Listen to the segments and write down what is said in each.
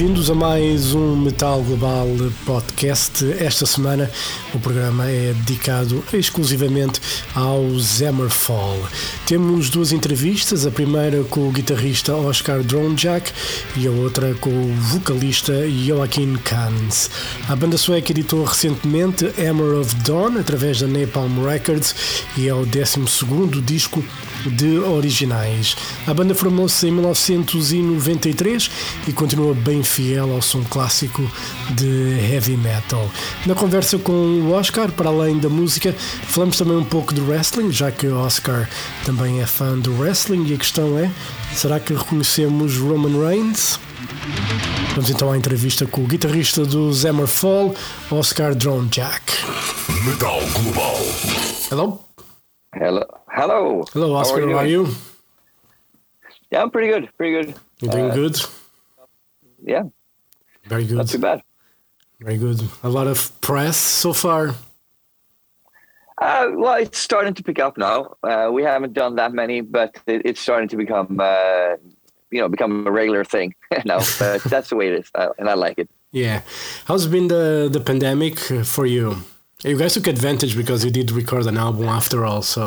bem-vindos a mais um Metal Global Podcast. Esta semana o programa é dedicado exclusivamente ao Zemmerfall. Temos duas entrevistas, a primeira com o guitarrista Oscar Dronjak e a outra com o vocalista Joaquin Kahns. A banda sueca editou recentemente Hammer of Dawn através da Napalm Records e é o 12 disco de originais. A banda formou-se em 1993 e continua bem fiel ao som clássico de heavy metal. Na conversa com o Oscar, para além da música, falamos também um pouco de wrestling, já que o Oscar também é fã do wrestling e a questão é: será que reconhecemos Roman Reigns? Vamos então à entrevista com o guitarrista do Zemmerfall, Oscar Drone Jack. Metal Global. Hello. Hello. Hello. Hello, Oscar. How are you? How are you? Yeah, I'm pretty good. Pretty good. You're doing Uh, good? Yeah, Very good. not too bad. Very good. A lot of press so far. Uh, well, it's starting to pick up now. Uh, we haven't done that many, but it, it's starting to become, uh, you know, become a regular thing now. But that's the way it is, uh, and I like it. Yeah. How's been the the pandemic for you? You guys took advantage because you did record an album after all, so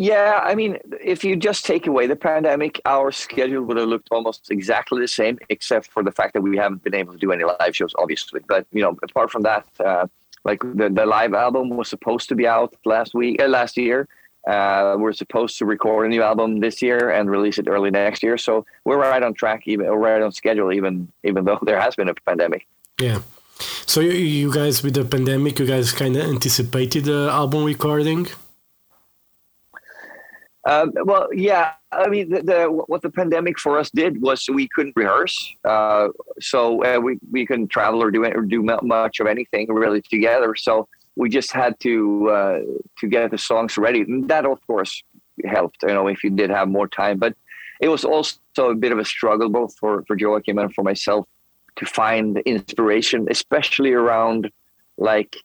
Yeah, I mean, if you just take away the pandemic, our schedule would have looked almost exactly the same, except for the fact that we haven't been able to do any live shows, obviously. But you know, apart from that, uh, like the, the live album was supposed to be out last week, uh, last year. Uh, we're supposed to record a new album this year and release it early next year. So we're right on track, even or right on schedule, even even though there has been a pandemic. yeah. So you, you guys with the pandemic, you guys kind of anticipated the album recording. Um, well, yeah. I mean, the, the what the pandemic for us did was we couldn't rehearse, uh, so uh, we we couldn't travel or do or do much of anything really together. So we just had to uh, to get the songs ready. And that, of course, helped. You know, if you did have more time, but it was also a bit of a struggle both for for Joacim and for myself to find inspiration, especially around like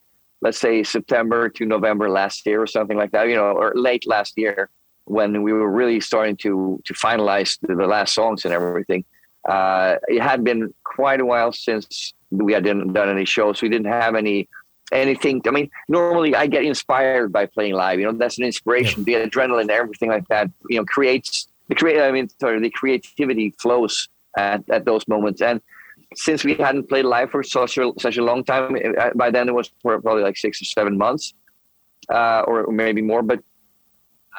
let's say September to November last year or something like that. You know, or late last year when we were really starting to to finalize the, the last songs and everything. Uh, it had been quite a while since we had done, done any shows. We didn't have any anything. I mean, normally I get inspired by playing live. You know, that's an inspiration. The adrenaline, everything like that. You know, creates the create. I mean, sorry, the creativity flows at, at those moments. And since we hadn't played live for such a such a long time, uh, by then it was probably like six or seven months, uh, or maybe more. But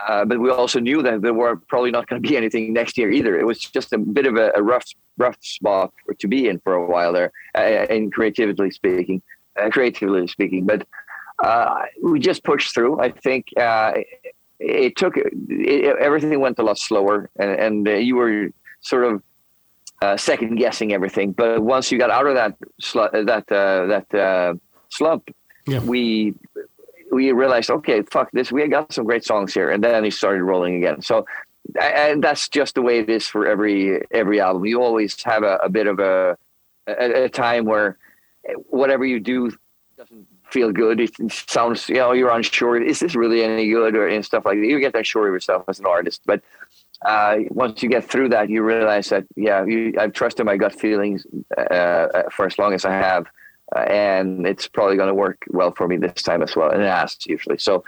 uh, but we also knew that there were probably not going to be anything next year either. It was just a bit of a, a rough, rough spot for, to be in for a while there, uh, in creatively speaking, uh, creatively speaking. But uh, we just pushed through. I think uh, it, it took it, everything went a lot slower, and, and uh, you were sort of uh, second guessing everything. But once you got out of that slu- that uh, that uh, slump, Yeah. we we realized, okay, fuck this, we got some great songs here, and then he started rolling again. So, and that's just the way it is for every every album. You always have a, a bit of a, a a time where whatever you do doesn't feel good. It sounds, you know, you're unsure. Is this really any good, or and stuff like that. You get that unsure of yourself as an artist, but. Uh, once you get through that, you realize that yeah, you, I've trusted my gut feelings uh, for as long as I have, uh, and it's probably going to work well for me this time as well. And it has usually. So,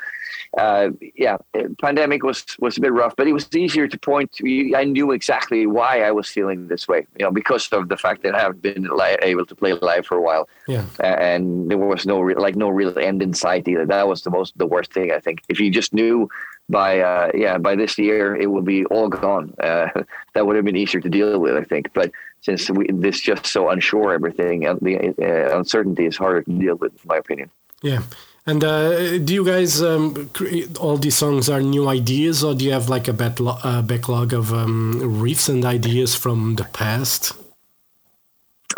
uh, yeah, pandemic was was a bit rough, but it was easier to point. To, I knew exactly why I was feeling this way, you know, because of the fact that I haven't been li- able to play live for a while, Yeah. And there was no like no real end in sight either. That was the most the worst thing I think. If you just knew by uh, yeah by this year it will be all gone, uh, that would have been easier to deal with, I think. But since we, this just so unsure everything, and the uh, uncertainty is harder to deal with, in my opinion. Yeah. And uh, do you guys um, cre- all these songs are new ideas, or do you have like a backlo- uh, backlog of um, riffs and ideas from the past?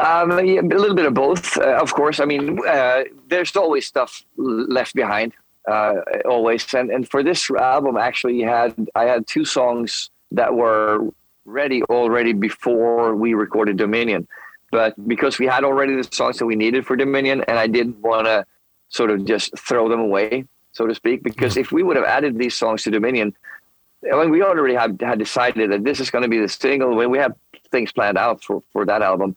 Um, yeah, a little bit of both, uh, of course. I mean, uh, there's always stuff left behind, uh, always. And and for this album, actually, had I had two songs that were ready already before we recorded Dominion, but because we had already the songs that we needed for Dominion, and I didn't want to sort of just throw them away, so to speak. Because if we would have added these songs to Dominion, I mean, we already had, had decided that this is going to be the single. When we have things planned out for, for that album.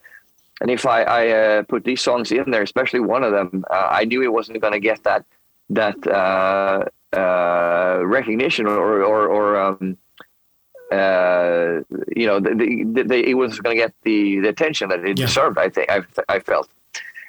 And if I, I uh, put these songs in there, especially one of them, uh, I knew it wasn't going to get that that uh, uh recognition or or, or um, uh, you know, the, the, the, it was going to get the, the attention that it yeah. deserved. I think I, I felt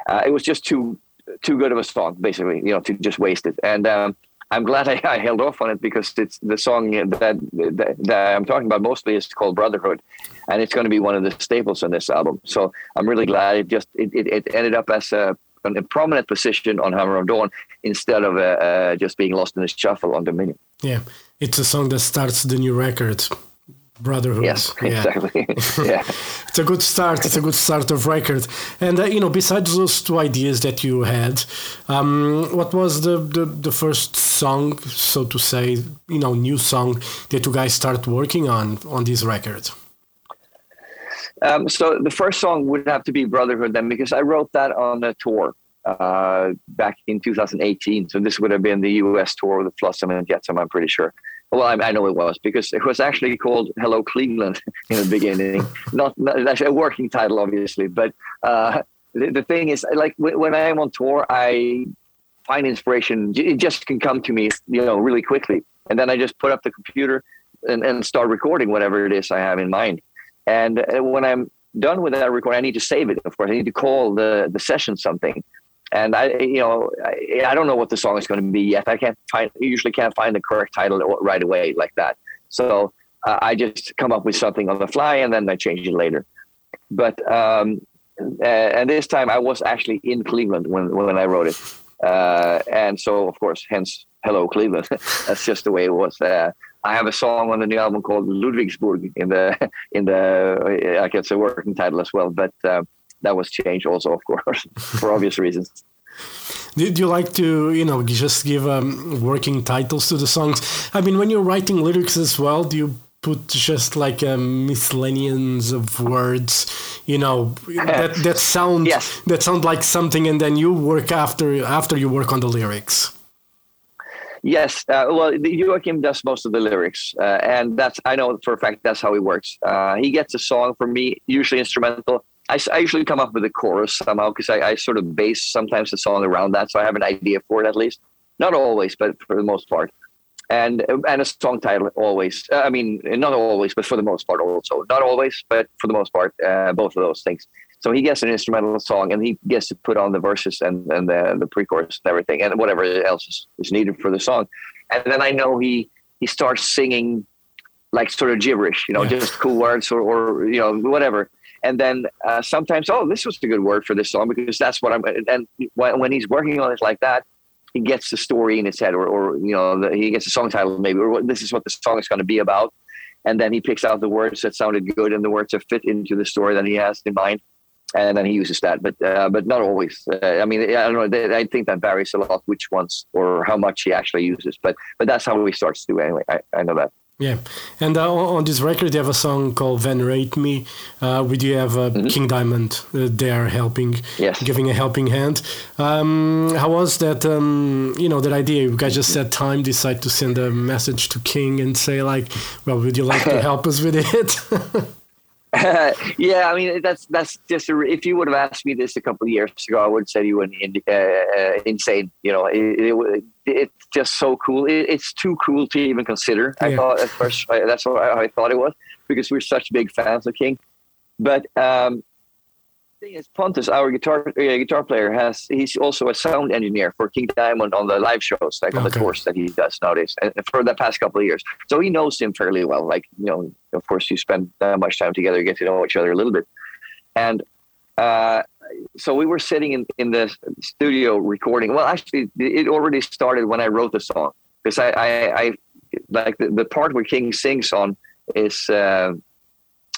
uh, it was just too too good of a song, basically, you know, to just waste it. And um, I'm glad I, I, held off on it because it's the song that, that, that I'm talking about mostly is called Brotherhood, and it's going to be one of the staples on this album. So I'm really glad it just it, it, it ended up as a, a, prominent position on Hammer of Dawn instead of uh, uh, just being lost in the shuffle on Dominion. Yeah, it's a song that starts the new record brotherhood. Yes, yeah. exactly. yeah, it's a good start. It's a good start of record. And uh, you know, besides those two ideas that you had, um, what was the, the the first song, so to say, you know, new song that you guys start working on on this record? Um, so the first song would have to be Brotherhood then, because I wrote that on a tour uh, back in 2018. So this would have been the U.S. tour with Flotsam and Jetsam, I'm pretty sure. Well, I, I, know it was because it was actually called Hello Cleveland in the beginning. not, not a working title, obviously, but uh, the, the, thing is, like when I am on tour, I find inspiration. It just can come to me, you know, really quickly, and then I just put up the computer and, and start recording whatever it is I have in mind. And uh, when I'm done with that recording, I need to save it. Of course, I need to call the the session something and I, you know, I, I, don't know what the song is going to be yet. I can't find, usually can't find the correct title right away like that. So uh, I just come up with something on the fly and then I change it later. But um, and this time I was actually in Cleveland when when I wrote it, uh, and so of course, hence "Hello Cleveland." That's just the way it was. Uh, I have a song on the new album called Ludwigsburg in the in the I guess a working title as well, but uh, that was changed also, of course, for obvious reasons. Did you like to, you know, just give um, working titles to the songs? I mean, when you're writing lyrics as well, do you put just like a um, miscellaneous of words, you know, that that sound yes. that sound like something, and then you work after after you work on the lyrics. Yes, uh, well, Joacim does most of the lyrics, uh, and that's I know for a fact that's how he works. Uh, he gets a song from me, usually instrumental, I, I usually come up with a chorus somehow because I, I sort of base sometimes the song around that, so I have an idea for it at least. Not always, but for the most part. And and a song title always. Uh, I mean, not always, but for the most part also. Not always, but for the most part, uh, both of those things. So he gets an instrumental song, and he gets to put on the verses and and the, the pre-chorus and everything, and whatever else is, is needed for the song. And then I know he he starts singing like sort of gibberish, you know, yeah. just cool words or, or you know whatever and then uh, sometimes oh this was a good word for this song because that's what i'm and when, he's working on it like that he gets the story in his head or, or you know the, he gets a song title maybe or this is what the song is going to be about. And then he picks out the words that sounded good and the words that fit into the story that he has in mind. And then he uses that but uh, but not always. Uh, i mean i don't know i think that varies a lot which ones or how much he actually uses but but that's how he starts to do anyway. I, I know that yeah, and uh, on this record, you have a song called "Venerate Me." Uh, we do have uh, mm-hmm. King Diamond uh, there helping, yes. giving a helping hand. Um, how was that? Um, you know, that idea. You guys just set time, decide to send a message to King and say like, "Well, would you like to help us with it?" yeah, I mean that's that's just a, if you would have asked me this a couple of years ago, I would say you were uh, uh, insane. You know, it, it, it's just so cool. It, it's too cool to even consider. Yeah. I thought at first I, that's what I, I, thought it was because we're such big fans of King. But um, thing is, Pontus, our guitar uh, guitar player, has he's also a sound engineer for King Diamond on the live shows, like on the tours that he does nowadays, and for the past couple of years. So he knows him fairly well. Like you know, of course, you spend that much time together, you get to know each other a little bit, and. Uh, so we were sitting in, in the studio recording. Well, actually, it already started when I wrote the song because I, I, I like the, the part where King sings on is uh,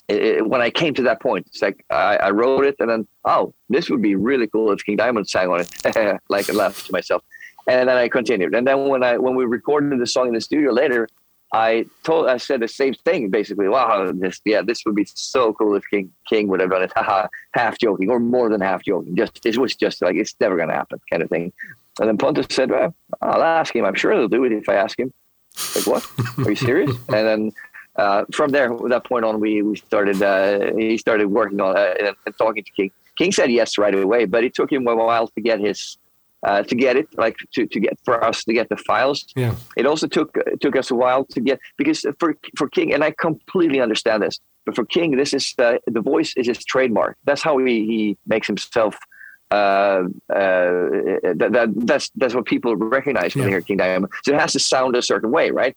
it, when I came to that point, it's like I, I, wrote it and then, oh, this would be really cool if King Diamond sang on it. like I laughed to myself. And then I continued. And then when I when we recorded the song in the studio later, I told I said the same thing basically. Wow, this yeah, this would be so cool if King King would have done it. Haha, half joking or more than half joking. Just it was just like it's never gonna happen kind of thing. And then Pontus said, well, I'll ask him. I'm sure he'll do it if I ask him. Like, what? Are you serious? and then uh, from there, that point on, we, we started, uh, he started working on it and, and, talking to King. King said yes right away, but it took him a while to get his, uh, to get it, like to, to get, for us to get the files. Yeah. It also took, took us a while to get, because for, for King, and I completely understand this, but for King, this is, the the voice is his trademark. That's how he, he makes himself uh, uh, that, that, that's that's what people recognize when yeah. they hear King Diamond. So it has to sound a certain way, right?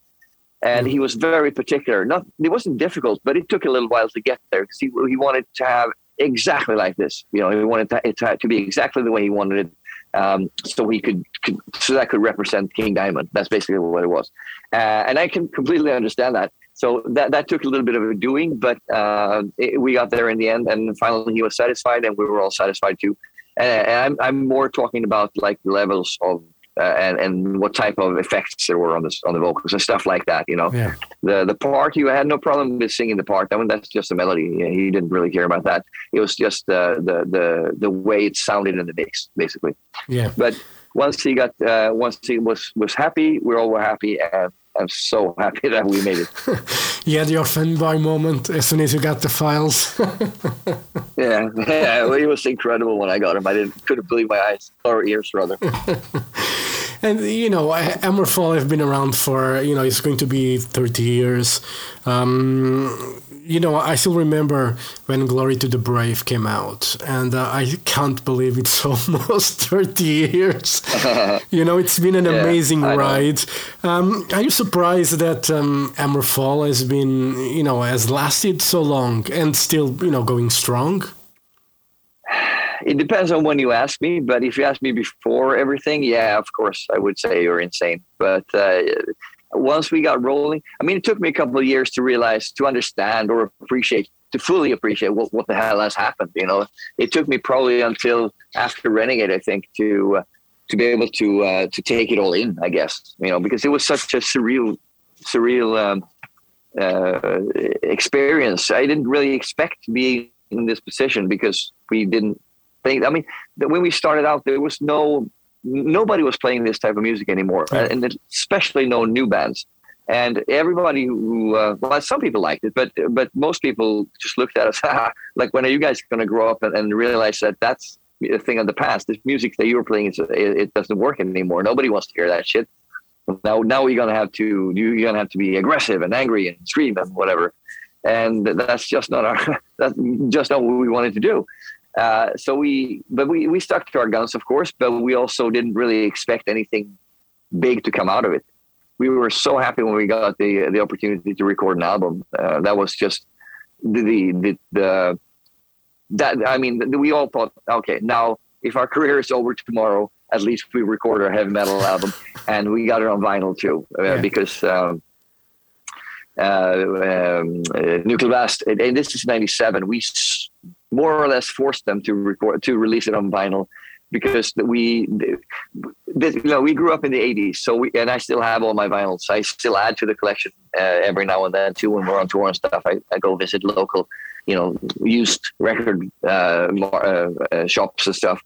And he was very particular. Not it wasn't difficult, but it took a little while to get there because he he wanted to have exactly like this. You know, he wanted to, to, to be exactly the way he wanted it, um, so he could, could, so that could represent King Diamond. That's basically what it was, uh, and I can completely understand that. So that that took a little bit of a doing, but uh, it, we got there in the end, and finally he was satisfied, and we were all satisfied too and I'm, I'm more talking about like levels of uh, and and what type of effects there were on the on the vocals and stuff like that. You know, yeah. the the part you had no problem with singing the part. I mean, that's just a melody. He didn't really care about that. It was just uh, the the the way it sounded in the mix, basically. Yeah. But once he got uh, once he was was happy, we all were happy, and I'm so happy that we made it. you had your fanboy moment as soon as you got the files. yeah, yeah, it was incredible when I got them. I didn't couldn't believe my eyes or ears, rather. And you know, Hammerfall have been around for you know it's going to be 30 years. Um, you know, I still remember when Glory to the Brave came out, and uh, I can't believe it's almost 30 years. you know, it's been an yeah, amazing ride. Um, are you surprised that um, Hammerfall has been, you know, has lasted so long and still, you know, going strong? It depends on when you ask me, but if you ask me before everything, yeah, of course, I would say you're insane. But uh, once we got rolling, I mean, it took me a couple of years to realize, to understand or appreciate, to fully appreciate what, what the hell has happened. You know, it took me probably until after Renegade, I think, to uh, to be able to uh, to take it all in. I guess you know because it was such a surreal, surreal um, uh, experience. I didn't really expect to be in this position because we didn't think. I mean, when we started out, there was no nobody was playing this type of music anymore, and especially no new bands. And everybody who, uh, well, some people liked it, but but most people just looked at us like, when are you guys going to grow up and, and, realize that that's a thing of the past? This music that you were playing, it, it doesn't work anymore. Nobody wants to hear that shit. Now, now you're gonna have to you're gonna have to be aggressive and angry and scream and whatever, and that's just not our that's just not what we wanted to do. Uh, so we, but we, we stuck to our guns, of course, but we also didn't really expect anything big to come out of it. We were so happy when we got the the opportunity to record an album. Uh, that was just the, the, the the that I mean, we all thought, okay, now if our career is over tomorrow, at least we record our heavy metal album, and we got it on vinyl too, uh, yeah. because. Um, uh, um, uh, Nuclear Blast, and, and this is '97. We more or less forced them to record to release it on vinyl because we this, you know we grew up in the 80s so we and i still have all my vinyls. I still add to the collection uh, every now and then too when we're on tour and stuff. I, I go visit local you know used record uh, uh, uh, shops and stuff.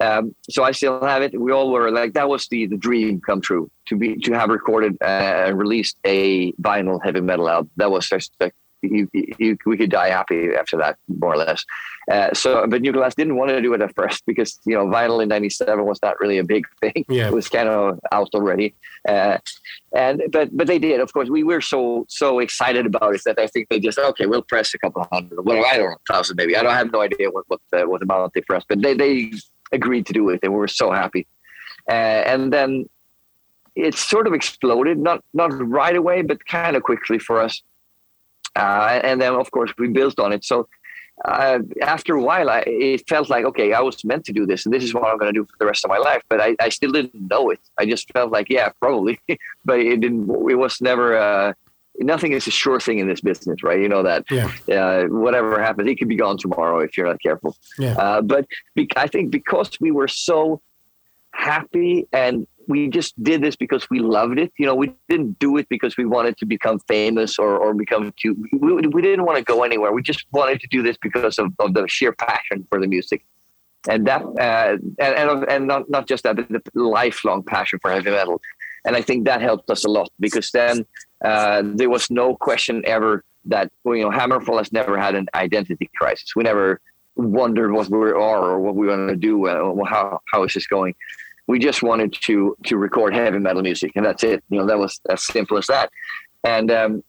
Um, so i still have it. We all were like that was the, the dream come true to be to have recorded uh, and released a vinyl heavy metal album. That was just like you, you, we could die happy after that, more or less. Uh, so, but Blast didn't want to do it at first because you know vinyl in '97 was not really a big thing. Yeah. it was kind of out already. Uh, and but but they did. Of course, we were so so excited about it that I think they just okay, we'll press a couple hundred, well, I don't know, thousand maybe. I don't have no idea what what the, what amount they pressed, but they they agreed to do it, and we were so happy. Uh, and then it sort of exploded, not not right away, but kind of quickly for us. Uh, and then, of course, we built on it. So uh, after a while, I, it felt like, okay, I was meant to do this, and this is what I'm going to do for the rest of my life. But I, I still didn't know it. I just felt like, yeah, probably. but it didn't. It was never. Uh, nothing is a sure thing in this business, right? You know that. Yeah. Uh, whatever happens, it could be gone tomorrow if you're not careful. Yeah. Uh, but be- I think because we were so happy and we just did this because we loved it. You know, we didn't do it because we wanted to become famous or, or become cute. We, we didn't want to go anywhere. We just wanted to do this because of, of the sheer passion for the music. and that uh, and and, and not, not just that but the lifelong passion for heavy metal and i think that helped us a lot because then uh, there was no question ever that you know hammerfall has never had an identity crisis we never wondered what we are or what we want to do uh, how, how is this going we just wanted to to record heavy metal music and that's it you know that was as simple as that and um,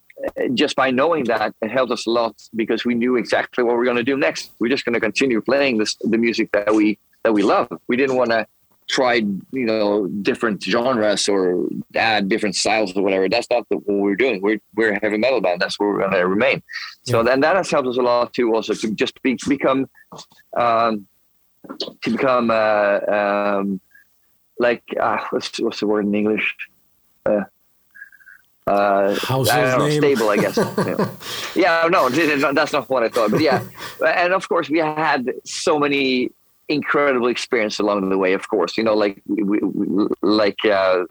just by knowing that, it helped us a lot because we knew exactly what we are going to do next. We're just going to continue playing this, the music that we that we love. We didn't want to try, you know, different genres or add different styles or whatever. That's not the, what we're doing. We're we're a heavy metal band. That's where we're going to remain. So then that has helped us a lot too. Also to just be, become, um, to become uh, um, like uh, what's what's the word in English? Uh, uh, I know, stable, I guess. yeah. yeah, no, that's not what I thought. But yeah, and of course, we had so many incredible experiences along the way. Of course, you know, like we, we, like uh,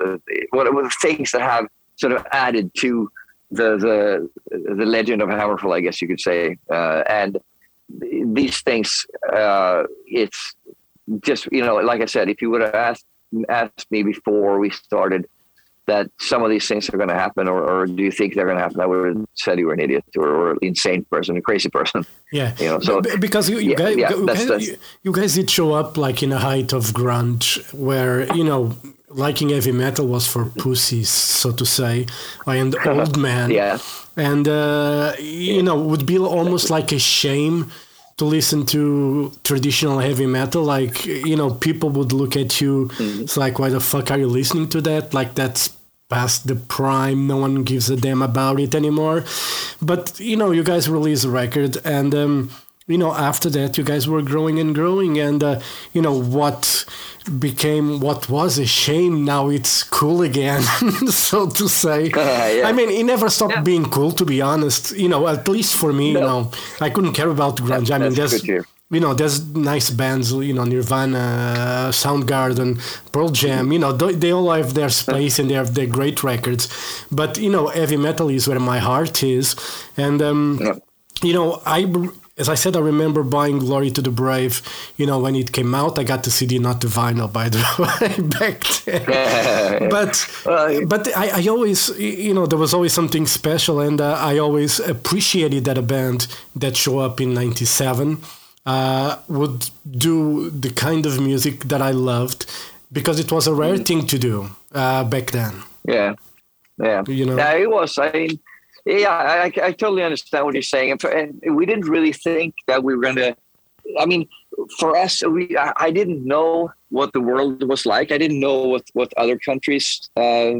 what the things that have sort of added to the the the legend of Hammerfall, I guess you could say. Uh, and these things, uh, it's just you know, like I said, if you would have asked asked me before we started that some of these things are going to happen, or, or do you think they're going to happen? I would have said you were an idiot or, or insane person, a crazy person. Yeah, you know. So because you, you yeah, guys, yeah, you, that's, that's, you, guys did show up like in a height of grunge, where you know liking heavy metal was for pussies, so to say, and old man. yeah, and uh, you know would be almost like a shame to listen to traditional heavy metal like you know people would look at you mm-hmm. it's like why the fuck are you listening to that? Like that's past the prime. No one gives a damn about it anymore. But you know you guys release a record and um, you know after that you guys were growing and growing and uh, you know what became what was a shame now it's cool again so to say uh, yeah. i mean it never stopped yeah. being cool to be honest you know at least for me no. you know i couldn't care about grunge i mean there's you know there's nice bands you know nirvana soundgarden pearl jam you know they all have their space and they have their great records but you know heavy metal is where my heart is and um, yeah. you know i as I said, I remember buying Glory to the Brave, you know, when it came out. I got the CD, not the vinyl, by the way, back then. but but I, I, always, you know, there was always something special, and uh, I always appreciated that a band that show up in 97 uh, would do the kind of music that I loved because it was a rare mm. thing to do uh, back then. Yeah. Yeah. You know? Yeah, it was. I mean, yeah, I, I totally understand what you're saying. And we didn't really think that we were going to. I mean, for us, we I didn't know what the world was like. I didn't know what what other countries, uh,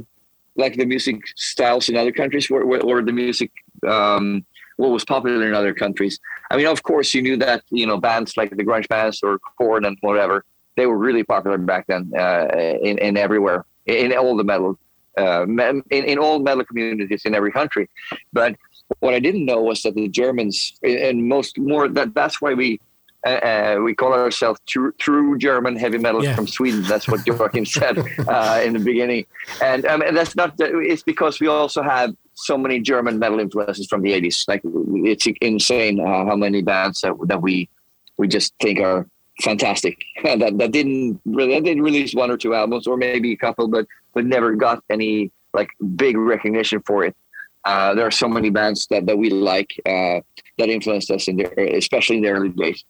like the music styles in other countries, were, or the music um, what was popular in other countries. I mean, of course, you knew that you know bands like the grunge bands or Korn and whatever they were really popular back then uh, in in everywhere in all the metal uh, in, in all metal communities in every country. But what I didn't know was that the Germans, and most more that that's why we uh, uh, we call ourselves true, true German heavy metal yeah. from Sweden. That's what Joacim said uh, in the beginning, and, um, and that's not. It's because we also have so many German metal influences from the '80s. Like it's insane uh, how many bands that, that we we just think are fantastic. that that didn't really that didn't release one or two albums, or maybe a couple, but but never got any like big recognition for it. Uh, there are so many bands that, that we like uh, that influenced us in the, especially in the early days.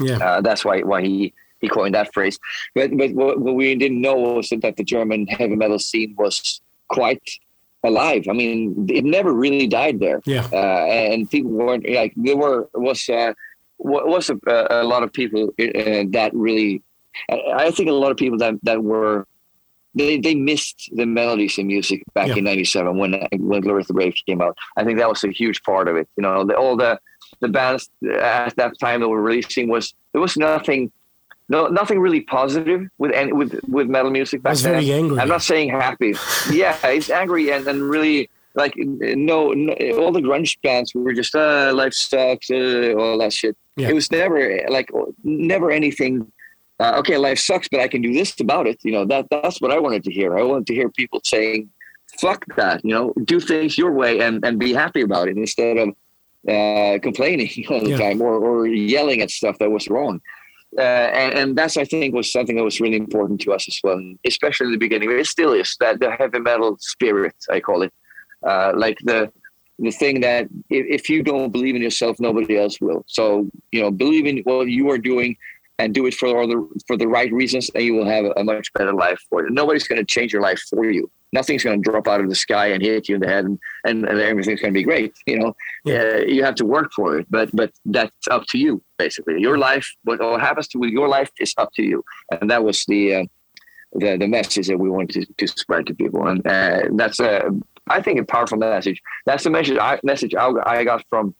Yeah, uh, that's why why he he coined that phrase. But but what, what we didn't know was that the German heavy metal scene was quite alive. I mean, it never really died there. Yeah, uh, and people weren't like there were was uh, was a, a, lot of people uh, that really. I think a lot of people that that were they, they missed the melodies in music back yeah. in '97 when when Glory to the Brave came out. I think that was a huge part of it. You know, the, all the the bands at that time that were releasing was there was nothing, no nothing really positive with any, with with metal music back then. Very angry. I'm not saying happy. yeah, it's angry and and really like no, no all the grunge bands were just uh, life sucks, uh, all that shit. Yeah. It was never like never anything uh, okay, life sucks, but I can do this about it. You know, that that's what I wanted to hear. I wanted to hear people saying, fuck that, you know, do things your way and, and be happy about it instead of uh, complaining all the yeah. time or, or yelling at stuff that was wrong. uh, and, and that's I think was something that was really important to us as well, especially in the beginning. It still is that the heavy metal spirit I call it, uh, like the the thing that if, if you don't believe in yourself, nobody else will. So you know, believe in what you are doing and do it for all the for the right reasons, and you will have a, much better life for it. Nobody's going to change your life for you. Nothing's going to drop out of the sky and hit you in the head, and, and, and everything's going to be great. You know, yeah. uh, you have to work for it, but but that's up to you. Basically, your life, what, what happens to your life, is up to you, and that was the uh, the the message that we wanted to, to spread to people, and uh, that's a I think a powerful message. That's the message I message I, I got from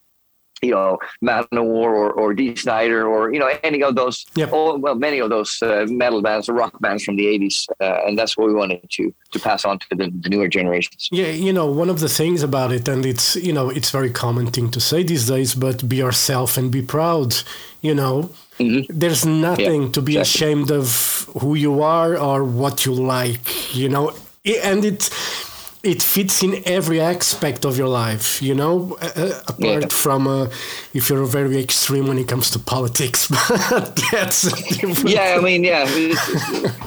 you know, Manowar or, or Dee Snider or, you know, any of those, yep. all, well, many of those uh, metal bands or rock bands from the 80s. Uh, and that's what we wanted to, to pass on to the, the, newer generations. Yeah, you know, one of the things about it, and it's, you know, it's very common thing to say these days, but be yourself and be proud, you know. Mm-hmm. There's nothing yeah, to be exactly. ashamed of who you are or what you like, you know. And it it fits in every aspect of your life, you know, uh, apart yeah. from uh, if you're very extreme when it comes to politics. But that's yeah. I mean, yeah,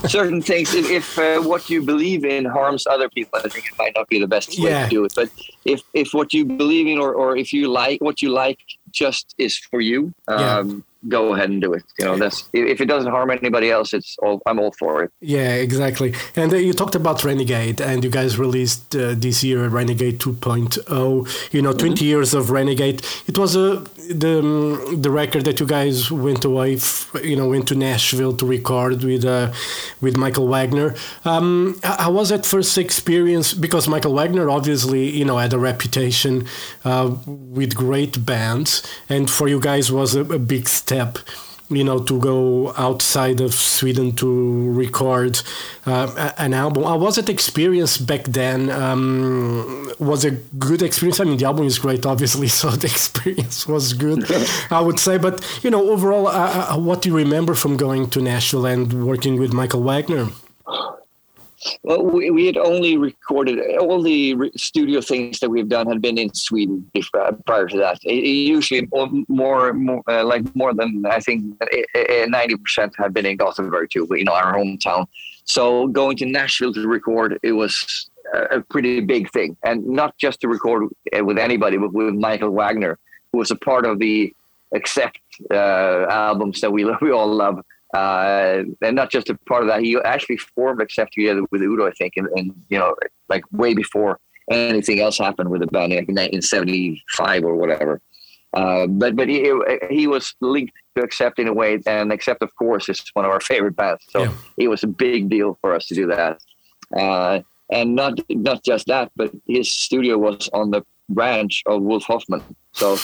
certain things. If, if uh, what you believe in harms other people, I think it might not be the best way yeah. to do it. But if if what you believe in, or or if you like what you like, just is for you. Um, go ahead and do it. You know, that's if it doesn't harm anybody else, it's all I'm all for it. Yeah, exactly. And uh, you talked about Renegade, and you guys released uh, this year Renegade 2.0. You know, 20 mm-hmm. years of Renegade. It was a uh, the um, the record that you guys went away, f- you know, went to Nashville to record with uh, with Michael Wagner. Um, how was that first experience? Because Michael Wagner obviously, you know, had a reputation uh, with great bands, and for you guys was a, a big step you know to go outside of Sweden to record uh, an album. I was it experience back then? Um, was a good experience. I mean, the album is great, obviously, so the experience was good, I would say. But you know, overall, uh, uh, what do you remember from going to Nashville and working with Michael Wagner? Well, we, we had only recorded all the re- studio things that we've done had been in Sweden prior to that. It, it usually more, more uh, like more than I think ninety percent have been in Gothenburg too, you know, our hometown. So going to Nashville to record, it was a pretty big thing, and not just to record uh, with anybody, but with Michael Wagner, who was a part of the Accept uh, albums that we we all love. Uh, and not just a part of that, he actually formed Accept together with Udo, I think, and, and, you know, like way before anything else happened with the band, like in 1975 or whatever. Uh, but but he he was linked to Accept in a way, and Accept, of course, is one of our favorite bands. So yeah. it was a big deal for us to do that. Uh, and not not just that, but his studio was on the ranch of Wolf Hoffmann. So,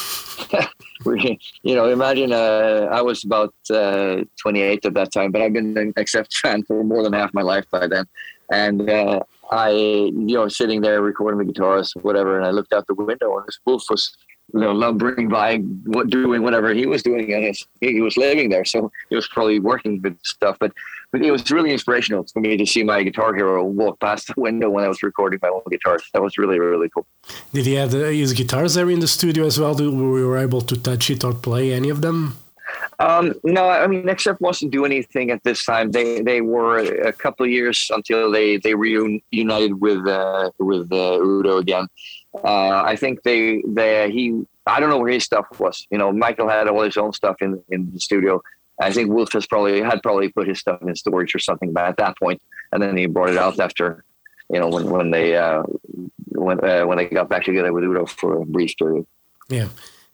we, you know, imagine uh, I was about uh, 28 at that time, but I've been an Accept fan for more than half my life by then. And uh, I, you know, sitting there recording the guitars, whatever, and I looked out the window and this wolf was you know, lumbering by, what, doing whatever he was doing, and his, he was living there, so he was probably working with stuff. But but it was really inspirational for me to see my guitar hero walk past the window when I was recording my own guitars. That was really really cool. Did he have his guitars there in the studio as well? Did we were able to touch it or play any of them? Um, no, I mean, Accept wasn't do anything at this time. They they were a couple of years until they they reunited with uh, with uh, Udo again. Uh, I think they they he I don't know where his stuff was. You know, Michael had all his own stuff in in the studio. I think Wolf has probably had probably put his stuff in storage or something But at that point, and then he brought it out after, you know, when when they uh, when uh, when they got back together with Udo for a brief period. Yeah.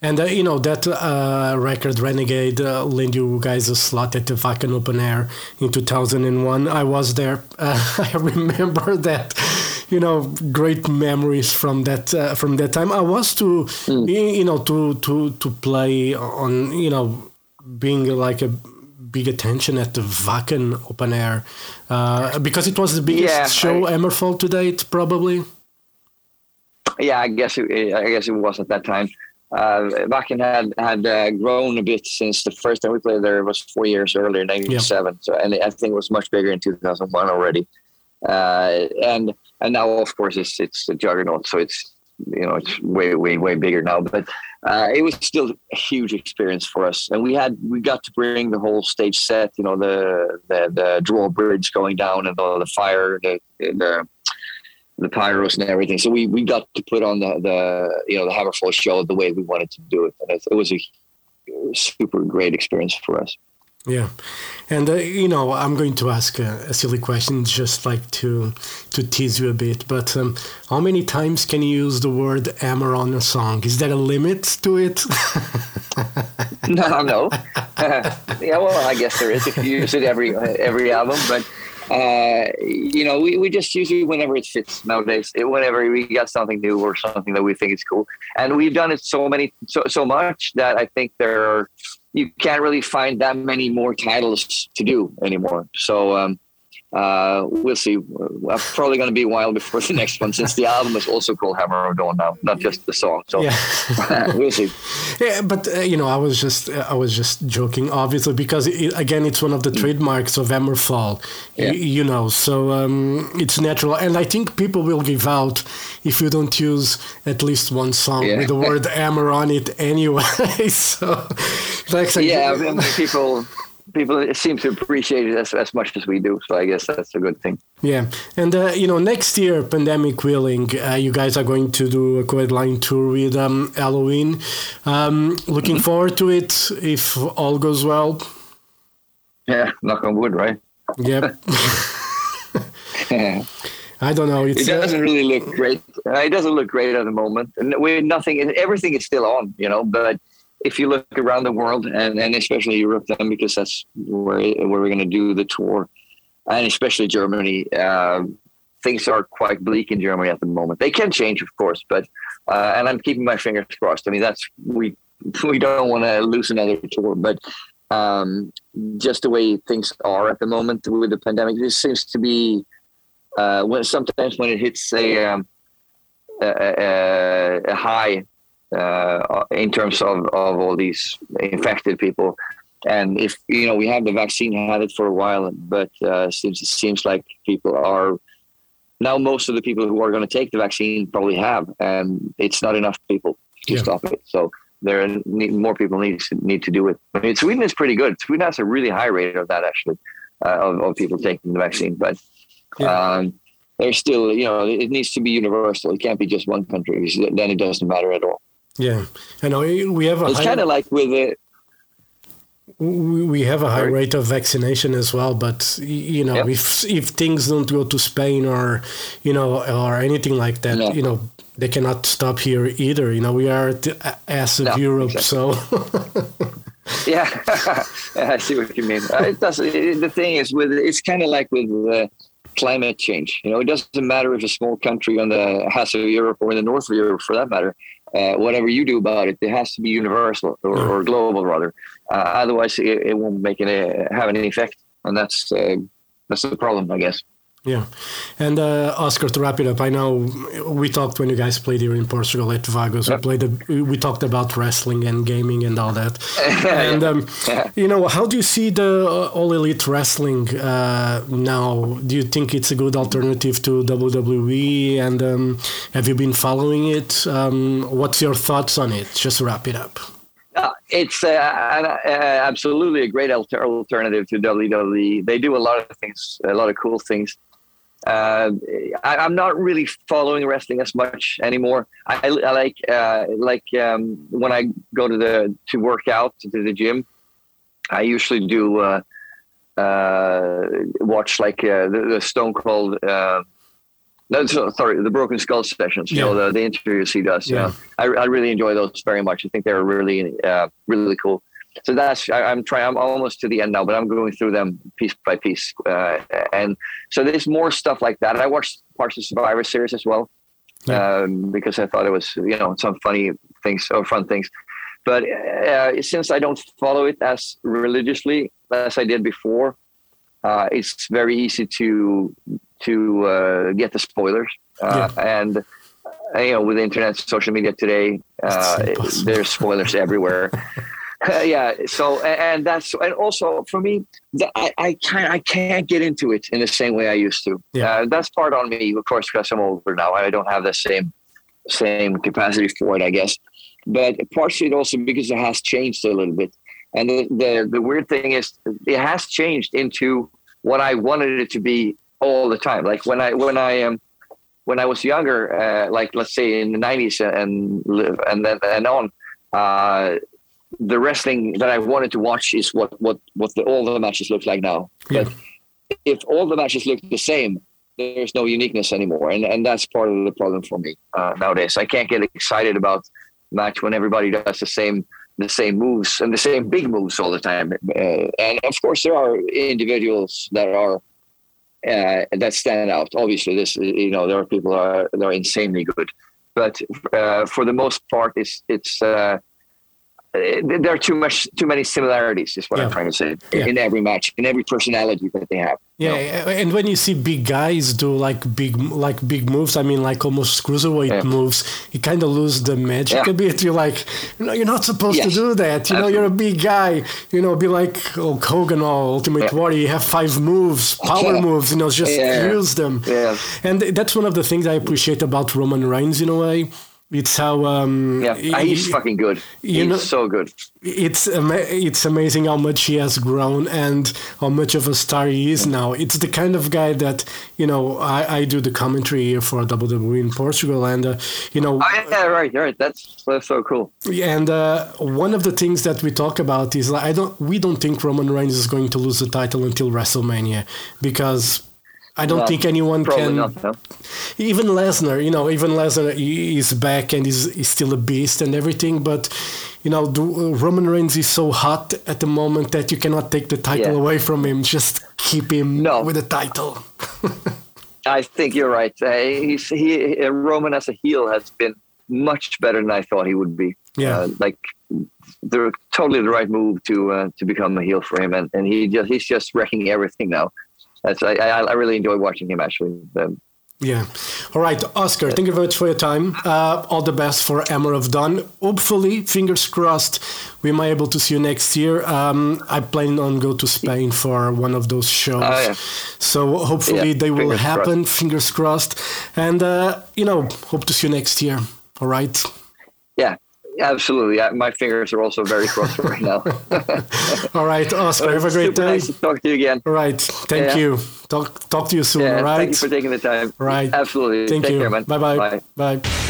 And uh, you know that uh, record Renegade uh, you guys a slot at the Wacken Open Air in 2001. I was there. I remember that you know great memories from that uh, from that time. I was to mm. you know to to to play on you know being like a big attention at the Wacken Open Air uh, because it was the biggest yeah, show I, Hammerfall to date, probably. Yeah, I guess it, I guess it was at that time. Uh, Wacken had had uh, grown a bit since the first time we played there was four years earlier, '97. So, and I think it was much bigger in 2001 already. Uh, and and now, of course, it's it's a juggernaut. So it's you know it's way way way bigger now. But uh, it was still a huge experience for us, and we had we got to bring the whole stage set. You know the the, the drawbridge going down and the, the fire, the the the pyros and everything. So we, we got to put on the, the you know the Hammerfall show the way we wanted to do it, and it, it was a super great experience for us. Yeah, and uh, you know I'm going to ask a, a, silly question, just like to to tease you a bit. But um, how many times can you use the word "hammer" on a song? Is there a limit to it? no, no. yeah, well, I guess there is if you use it every every album, but uh, you know, we, we just use it whenever it fits nowadays. It, whenever we got something new or something that we think is cool, and we've done it so many so so much that I think there are you can't really find that many more titles to do anymore. So um, uh, we'll see. I'm probably going to be a while before the next one, since the album is also called Hammer of Dawn now, not just the song. So yeah. we'll see. Yeah, but uh, you know, I was just uh, I was just joking, obviously, because it, again, it's one of the mm. trademarks of Hammerfall. Yeah. You know, so um, it's natural, and I think people will give out if you don't use at least one song yeah. with the word Hammer on it anyway. so, like, yeah, people people seem to appreciate it as, as much as we do. So I guess that's a good thing. Yeah, and uh, you know, next year, pandemic willing, uh, you guys are going to do a co-headline tour with um, Helloween. Um, looking forward to it if all goes well. Yeah, knock on wood, right? Yep. I don't know. It's, it doesn't uh, really look great. Uh, it doesn't look great at the moment, and we're nothing. Everything is still on, you know, but if you look around the world and, and especially Europe, then because that's where where we're going to do the tour, and especially Germany, uh, things are quite bleak in Germany at the moment. They can change, of course, but uh, and I'm keeping my fingers crossed. I mean, that's we we don't want to lose another tour, but um, just the way things are at the moment with the pandemic, this seems to be uh, when sometimes when it hits a um, a, a, a high uh, in terms of, of all these infected people. And if you know, we have the vaccine, had it for a while, but uh, since it seems like people are now, most of the people who are going to take the vaccine probably have, and it's not enough people to yeah. stop it. So there are more people need to, need to do it. I mean, Sweden is pretty good. Sweden has a really high rate of that actually, uh, of, of people taking the vaccine, but. Yeah. Um, there's still, you know, it needs to be universal. It can't be just one country. Then it doesn't matter at all. Yeah, I know we have a. It's kind of like with it. We have a high rate of vaccination as well, but you know, if if things don't go to Spain or you know or anything like that, no. you know, they cannot stop here either. You know, we are the ass of no, Europe, exactly. so. yeah, I see what you mean. Uh, it does. It, the thing is, with it's kind of like with uh, climate change. You know, it doesn't matter if a small country on the half of Europe or in the north of Europe, for that matter, uh, whatever you do about it, it has to be universal or, or global rather. Uh, otherwise, it, it, won't make any have any effect, and that's uh, that's the problem, I guess. Yeah, and uh, Oscar, to wrap it up, I know we talked when you guys played here in Portugal at Vagos. Yep. We played, a, we talked about wrestling and gaming and all that. and um, you know, how do you see the uh, all elite wrestling uh, now? Do you think it's a good alternative to WWE? And um, have you been following it? Um, what's your thoughts on it? Just wrap it up. Uh, it's uh, uh, absolutely a great alter- alternative to WWE. They do a lot of things, a lot of cool things. Uh, I, am not really following wrestling as much anymore. I, I like uh, like um, when I go to the to work out to the gym. I usually do uh, uh watch like uh, the, the, Stone Cold. Uh, no, sorry, the Broken Skull sessions. You know the, the interviews he does. Yeah, I, I really enjoy those very much. I think they're really really cool so that's I, am trying. I'm almost to the end now, but I'm going through them piece by piece. Uh, and so there's more stuff like that. I watched parts of Survivor Series as well yeah. um, because I thought it was you know some funny things or fun things. But uh, since I don't follow it as religiously as I did before, uh, it's very easy to to uh, get the spoilers. Uh, yeah. And uh, you know, with the internet, social media today, uh, there's spoilers everywhere. Uh, yeah. So and that's and also for me, I, I can't I can't get into it in the same way I used to. Yeah. Uh, that's part on me, of course, because I'm older now. I don't have the same same capacity for it, I guess. But partially also because it has changed a little bit. And the, the, the weird thing is, it has changed into what I wanted it to be all the time. Like when I when I um, when I was younger, uh, like let's say in the '90s and and then and on, uh, the wrestling that I wanted to watch is what what what the, all the matches look like now. Yeah. But if all the matches look the same, there's no uniqueness anymore, and and that's part of the problem for me uh, nowadays. I can't get excited about match when everybody does the same the same moves and the same big moves all the time. Uh, and of course, there are individuals that are uh, that stand out. Obviously, this you know there are people that are, that are insanely good, but uh, for the most part, it's it's uh, Uh, there are too much too many similarities is what yeah. i'm trying to say yeah. in every match in every personality that they have yeah you know? and when you see big guys do like big like big moves i mean like almost cruiserweight yeah. moves you kind of lose the magic a bit you're like you know you're not supposed yes. to do that you Absolutely. know you're a big guy you know be like Hulk Hogan or Ultimate Warrior you have five moves power moves you know just use them yeah. and that's one of the things i appreciate about roman reigns in a way it's how um, yeah, he's he, fucking good. You he's know, so good. It's it's amazing how much he has grown and how much of a star he is now. It's the kind of guy that you know. I, I do the commentary here for WWE in Portugal, and uh, you know. Oh yeah, right, right. That's that's so cool. And uh, one of the things that we talk about is like, I don't. We don't think Roman Reigns is going to lose the title until WrestleMania because I don't think anyone can. Not, no. Even Lesnar, you know, even Lesnar is back and is, is still a beast and everything, but you know, the, uh, Roman Reigns is so hot at the moment that you cannot take the title yeah. away from him. Just keep him no. with the title. I think you're right. Uh, he's, he uh, Roman as a heel has been much better than I thought he would be. Yeah, uh, like they're totally the right move to uh, to become a heel for him, and, and he just he's just wrecking everything now that's I, I really enjoy watching him actually. Um, yeah. All right, Oscar, thank you very much for your time. Uh, all the best for Hammer of Dawn. Hopefully, fingers crossed, we might be able to see you next year. Um, I plan on go to Spain for one of those shows. Oh, yeah. So hopefully yeah, they will happen, crossed. fingers crossed. And, uh, you know, hope to see you next year. All right? Absolutely. My fingers are also very crossed right now. all right, Oscar. Have a great day. Nice to talk to you again. All right. Thank yeah. you. Talk talk to you soon. Yeah, all right. Thank you for taking the time. Right. Absolutely. Thank Take you. Care, man. Bye-bye. Bye bye.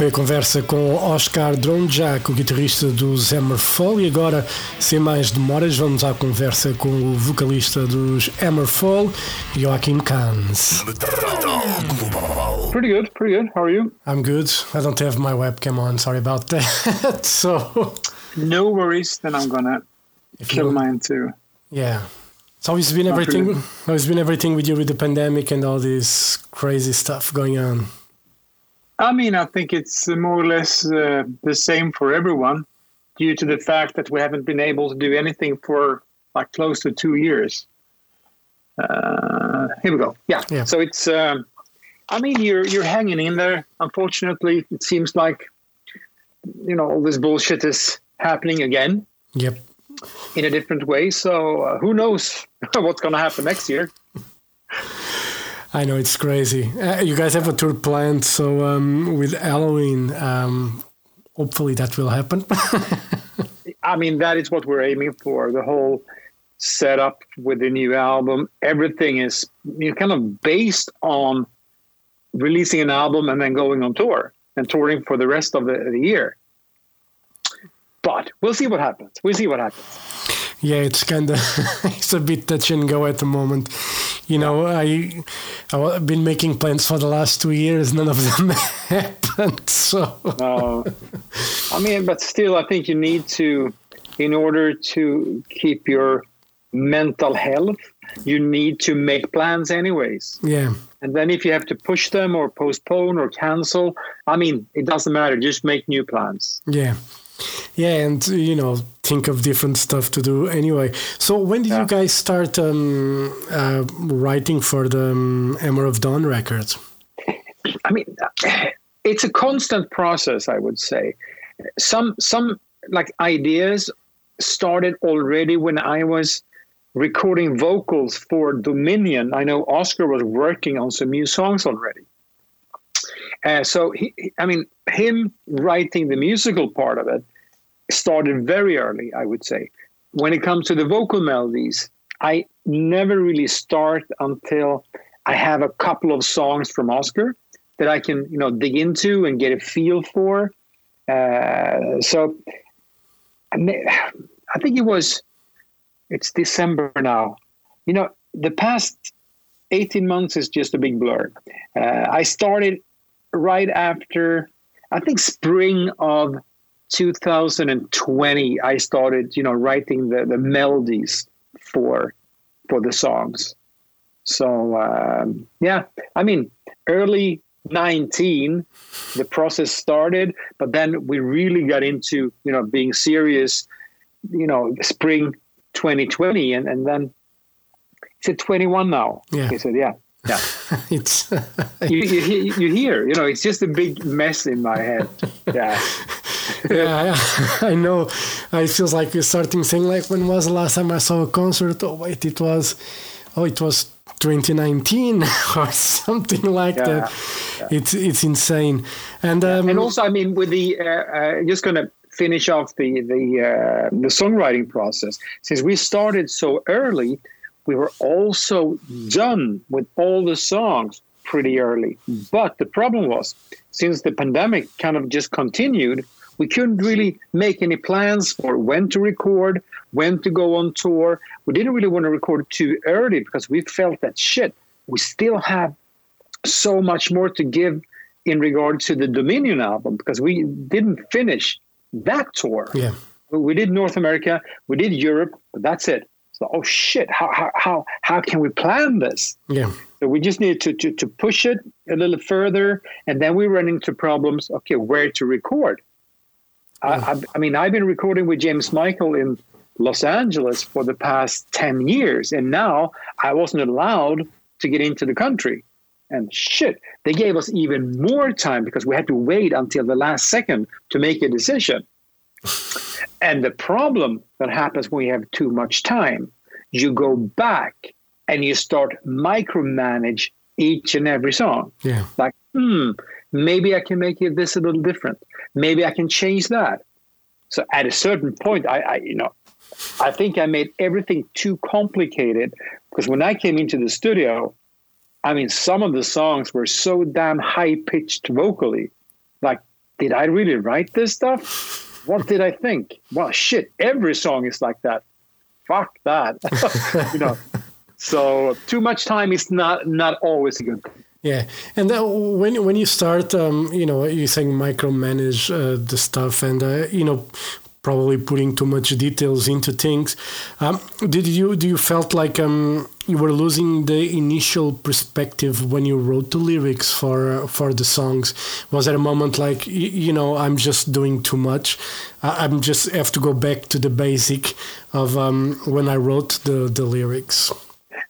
Foi a conversa com Oscar Dronjak, o guitarrista dos Hammerfall. E agora, sem mais demoras, vamos à conversa com o vocalista dos Hammerfall, Joachim Kahns. Pretty good, pretty good. How are you? I'm good. I don't have my webcam on. Sorry about that. so. No worries. Then I'm gonna if kill you... mine too. Yeah. So it's been everything. How's been everything with you with the pandemic and all this crazy stuff going on? I mean, I think it's more or less uh, the same for everyone due to the fact that we haven't been able to do anything for like close to two years. Uh, here we go. Yeah. yeah. So it's, um, I mean, you're you're hanging in there. Unfortunately, it seems like you know all this bullshit is happening again. Yep. In a different way. So uh, who knows what's going to happen next year? I know it's crazy. Uh, you guys have a tour planned, so um, with Helloween, um, hopefully that will happen. I mean, that is what we're aiming for. The whole setup with the new album, everything is you know, kind of based on releasing an album and then going on tour and touring for the rest of the, the year. But we'll see what happens. We'll see what happens. Yeah, it's kind of it's a bit touch and go at the moment you know, I I've been making plans for the last two years. None of them happened. So, uh, I mean, but still, I think you need to, in order to keep your mental health, you need to make plans anyways. Yeah. And then if you have to push them or postpone or cancel, I mean, it doesn't matter. Just make new plans. Yeah. Yeah, and you know, think of different stuff to do anyway. So, when did yeah. you guys start um, uh, writing for the um, Hammer of Dawn records? I mean, it's a constant process, I would say. Some some like ideas started already when I was recording vocals for Dominion. I know Oscar was working on some new songs already. Uh, so he, I mean, him writing the musical part of it started very early, I would say. When it comes to the vocal melodies, I never really start until I have a couple of songs from Oscar that I can, you know, dig into and get a feel for. Uh, so I, think it was, it's December now. You know, the past 18 months is just a big blur. Uh, I started right after, I think, spring of 2020. I started, you know, writing the, the melodies for for the songs. So um, yeah, I mean, early 19 the process started but then we really got into you know being serious you know spring 2020 and and then he said 21 now yeah he said yeah yeah. It's you, you, you hear you know it's just a big mess in my head. Yeah. Yeah I, I know. It feels like we're starting saying like when was the last time i saw a concert? Oh wait it was oh it was 2019 or something like Yeah, that. It's it's insane, and um, and also, I mean, with the uh, uh, just going to finish off the the uh, the songwriting process. Since we started so early, we were also done with all the songs pretty early. But the problem was, since the pandemic kind of just continued, we couldn't really make any plans for when to record, when to go on tour. We didn't really want to record too early because we felt that shit. We still have so much more to give in regard to the Dominion album because we didn't finish that tour. yeah, We did North America, we did Europe, but that's it. Oh shit, how how how, how can we plan this? yeah, So we just need to, to to push it a little further, and then we run into problems. Okay, where to record? I, I, I mean, I've been recording with James Michael in Los Angeles for the past ten years, and now I wasn't allowed to get into the country. And shit, they gave us even more time because we had to wait until the last second to make a decision. And the problem that happens when you have too much time, you go back and you start micromanage each and every song. yeah, Like, hmm, maybe I can make it this a little different. Maybe I can change that. So at a certain point, I, I you know, I think I made everything too complicated because when I came into the studio, I mean, some of the songs were so damn high pitched vocally. Like, did I really write this stuff? What did I think? Well, shit, every song is like that. Fuck that. you know. So too much time is not not always a good thing. yeah. And uh, when when you start, um, you know, you're saying micromanage uh, the stuff, and uh, you know, probably putting too much details into things. Um, did you do you felt like um, you were losing the initial perspective when you wrote the lyrics for for the songs? Was there a moment like you know I'm just doing too much? I- I'm just have to go back to the basic of um, when I wrote the the lyrics.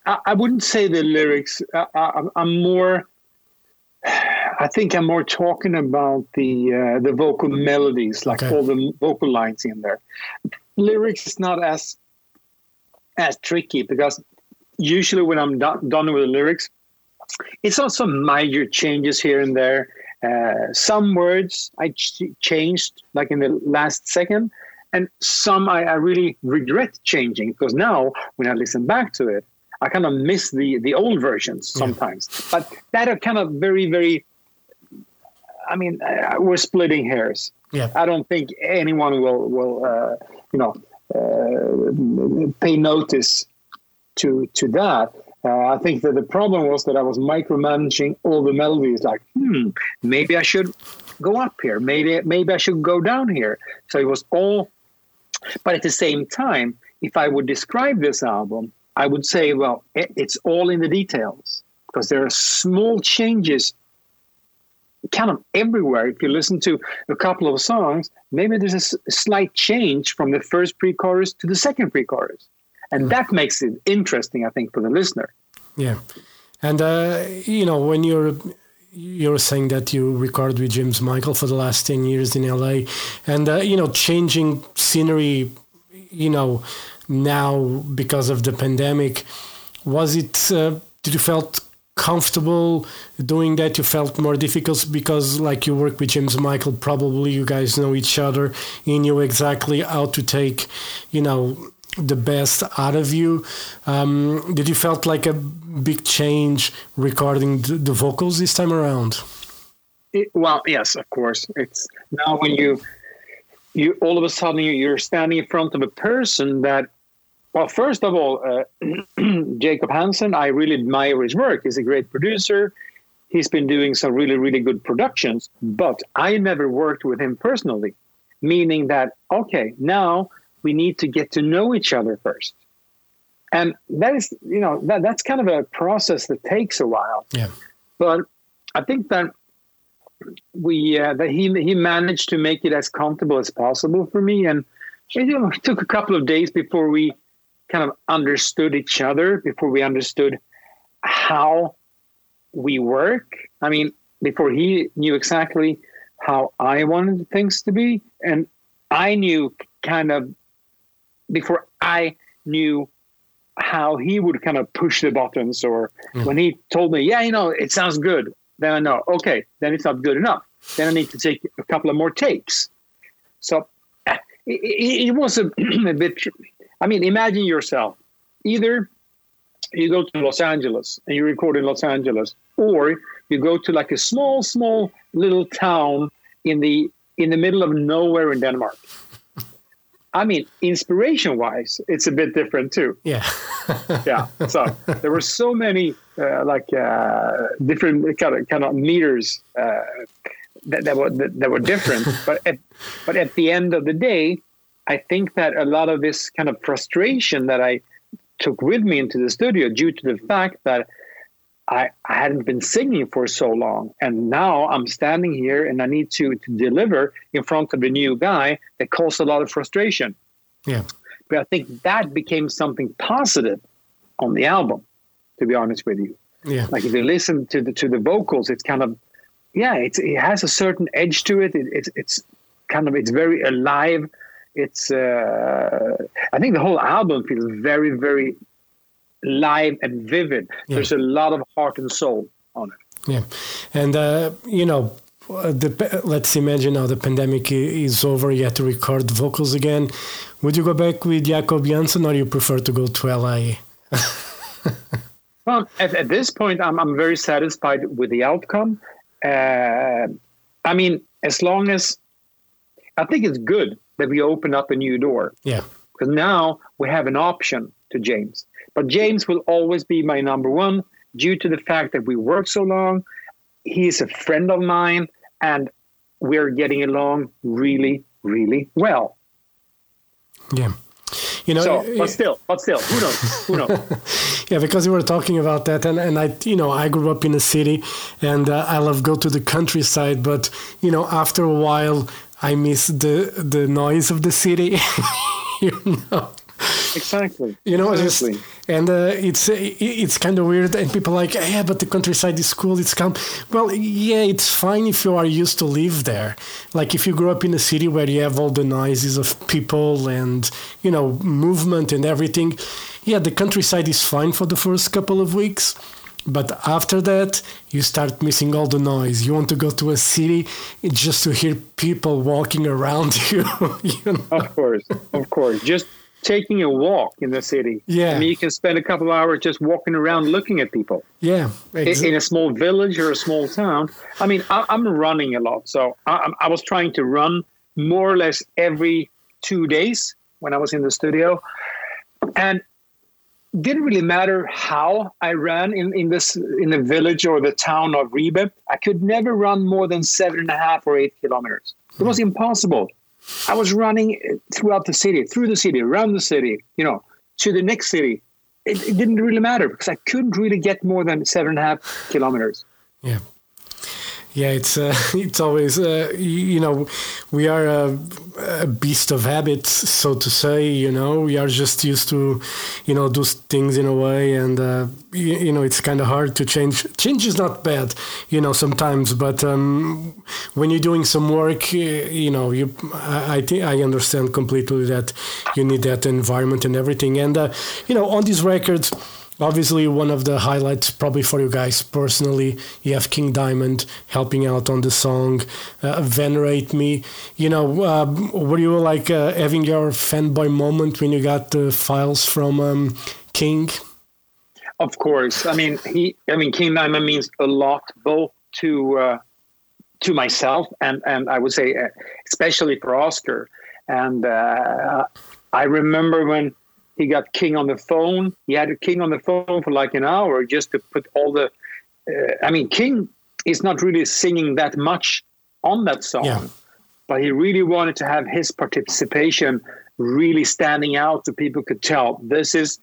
I, I wouldn't say the lyrics. I, I, I'm more. I think I'm more talking about the uh, the vocal melodies, like Okay. all the vocal lines in there. Lyrics is not as as tricky because usually when I'm do- done with the lyrics, it's also minor changes here and there. Uh, some words I ch- changed like in the last second, and some I, I really regret changing because now when I listen back to it, I kind of miss the the old versions sometimes. But that are kind of very very. I mean, uh, we're splitting hairs. Yeah. I don't think anyone will will uh, you know uh, pay notice to to that. Uh, I think that the problem was that I was micromanaging all the melodies. Like, hmm, maybe I should go up here. Maybe maybe I should go down here. So it was all. But at the same time, if I would describe this album, I would say, well, it, it's all in the details because there are small changes kind of everywhere. If you listen to a couple of songs, maybe there's a s- slight change from the first pre-chorus to the second pre-chorus, and that makes it interesting, I think, for the listener. Yeah, and uh, you know when you're you're saying that you recorded with James Michael for the last 10 years in LA and, uh, you know, changing scenery, you know, now because of the pandemic. Was it, uh, did you felt comfortable doing that? You felt more difficult because, like, you work with James Michael, probably you guys know each other, you knew exactly how to take, you know, the best out of you. Um, did you felt like a big change recording the, the vocals this time around? It, well, yes, of course. It's now when you you all of a sudden you're standing in front of a person that well, first of all, uh, Jacob Hansen, I really admire his work. He's a great producer. He's been doing some really, really good productions, but I never worked with him personally, meaning that, okay, now we need to get to know each other first. And that is, you know, that, that's kind of a process that takes a while. Yeah. But I think that we uh, that he he managed to make it as comfortable as possible for me, and you know, it took a couple of days before we kind of understood each other, before we understood how we work. I mean, before he knew exactly how I wanted things to be, and I knew kind of before I knew how he would kind of push the buttons or mm. when he told me, yeah, you know, it sounds good, then I know, okay, then it's not good enough. Then I need to take a couple of more takes. So it, it was a, a bit, I mean, imagine yourself either you go to Los Angeles and you record in Los Angeles, or you go to like a small, small little town in the in the middle of nowhere in Denmark. I mean, inspiration wise, it's a bit different too. Yeah. yeah. So there were so many uh, like uh, different kind of, kind of meters uh, that, that, were, that, that were different. but, at, but at the end of the day, I think that a lot of this kind of frustration that I took with me into the studio due to the fact that I, I hadn't been singing for so long. And now I'm standing here and I need to, to deliver in front of a new guy that caused a lot of frustration. Yeah. But I think that became something positive on the album, to be honest with you. Yeah. Like if you listen to the to the vocals, it's kind of yeah, it's it has a certain edge to it. it it's it's kind of it's very alive. It's uh, I think the whole album feels very very live and vivid. Yeah. There's a lot of heart and soul on it. Yeah, and uh, you know, the, let's imagine now the pandemic is over. You have to record vocals again. Would you go back with Jacob Hansen, or you prefer to go to LA? well, at, at, this point, I'm I'm very satisfied with the outcome. Uh, I mean, as long as I think it's good that we open up a new door. Yeah. Because now we have an option to James. But James will always be my number one due to the fact that we work so long. He's a friend of mine, and we're getting along really, really well. Yeah. You know, so, but still, but still, who knows? Who knows? yeah, because you were talking about that, and, and I, you know, I grew up in a city, and uh, I love go to the countryside, but you know, after a while, I miss the the noise of the city. you know, exactly. You know, exactly. Just, and uh, it's it's kind of weird. And people are like, yeah, but the countryside is cool. It's calm. Well, yeah, it's fine if you are used to live there. Like if you grow up in a city where you have all the noises of people and you know movement and everything. Yeah, the countryside is fine for the first couple of weeks. But after that, you start missing all the noise. You want to go to a city just to hear people walking around you. you know? Of course, of course. Just taking a walk in the city. Yeah. I mean, you can spend a couple of hours just walking around looking at people. Yeah. Exactly. In a small village or a small town. I mean, I, am running a lot. So I, I, was trying to run more or less every two days when I was in the studio. And didn't really matter how I ran in, in this in the village or the town of Ribe. I could never run more than seven and a half or eight kilometers. It was hmm. impossible. I was running eh, throughout the city, through the city, around the city, you know, to the next city. It, it didn't really matter because I couldn't really get more than seven and a half kilometers. Yeah. Yeah, it's uh, it's always uh, you know we are a, a, beast of habits, so to say. You know, we are just used to you know do things in a way, and uh, you, you, know it's kind of hard to change. Change is not bad, you know, sometimes, but um, when you're doing some work, you know, you I, I think I understand completely that you need that environment and everything, and uh, you know on these records obviously one of the highlights probably for you guys personally you have king diamond helping out on the song uh, venerate me. You know uh, were you like uh, having your fanboy moment when you got the files from um, king? Of course. I mean he i mean king diamond means a lot both to uh, to myself and and i would say uh, especially for oscar. And uh, i remember when he got King on the phone. He had King on the phone for like an hour just to put all the. Uh, I mean, King is not really singing that much on that song, yeah. but he really wanted to have his participation really standing out so people could tell this is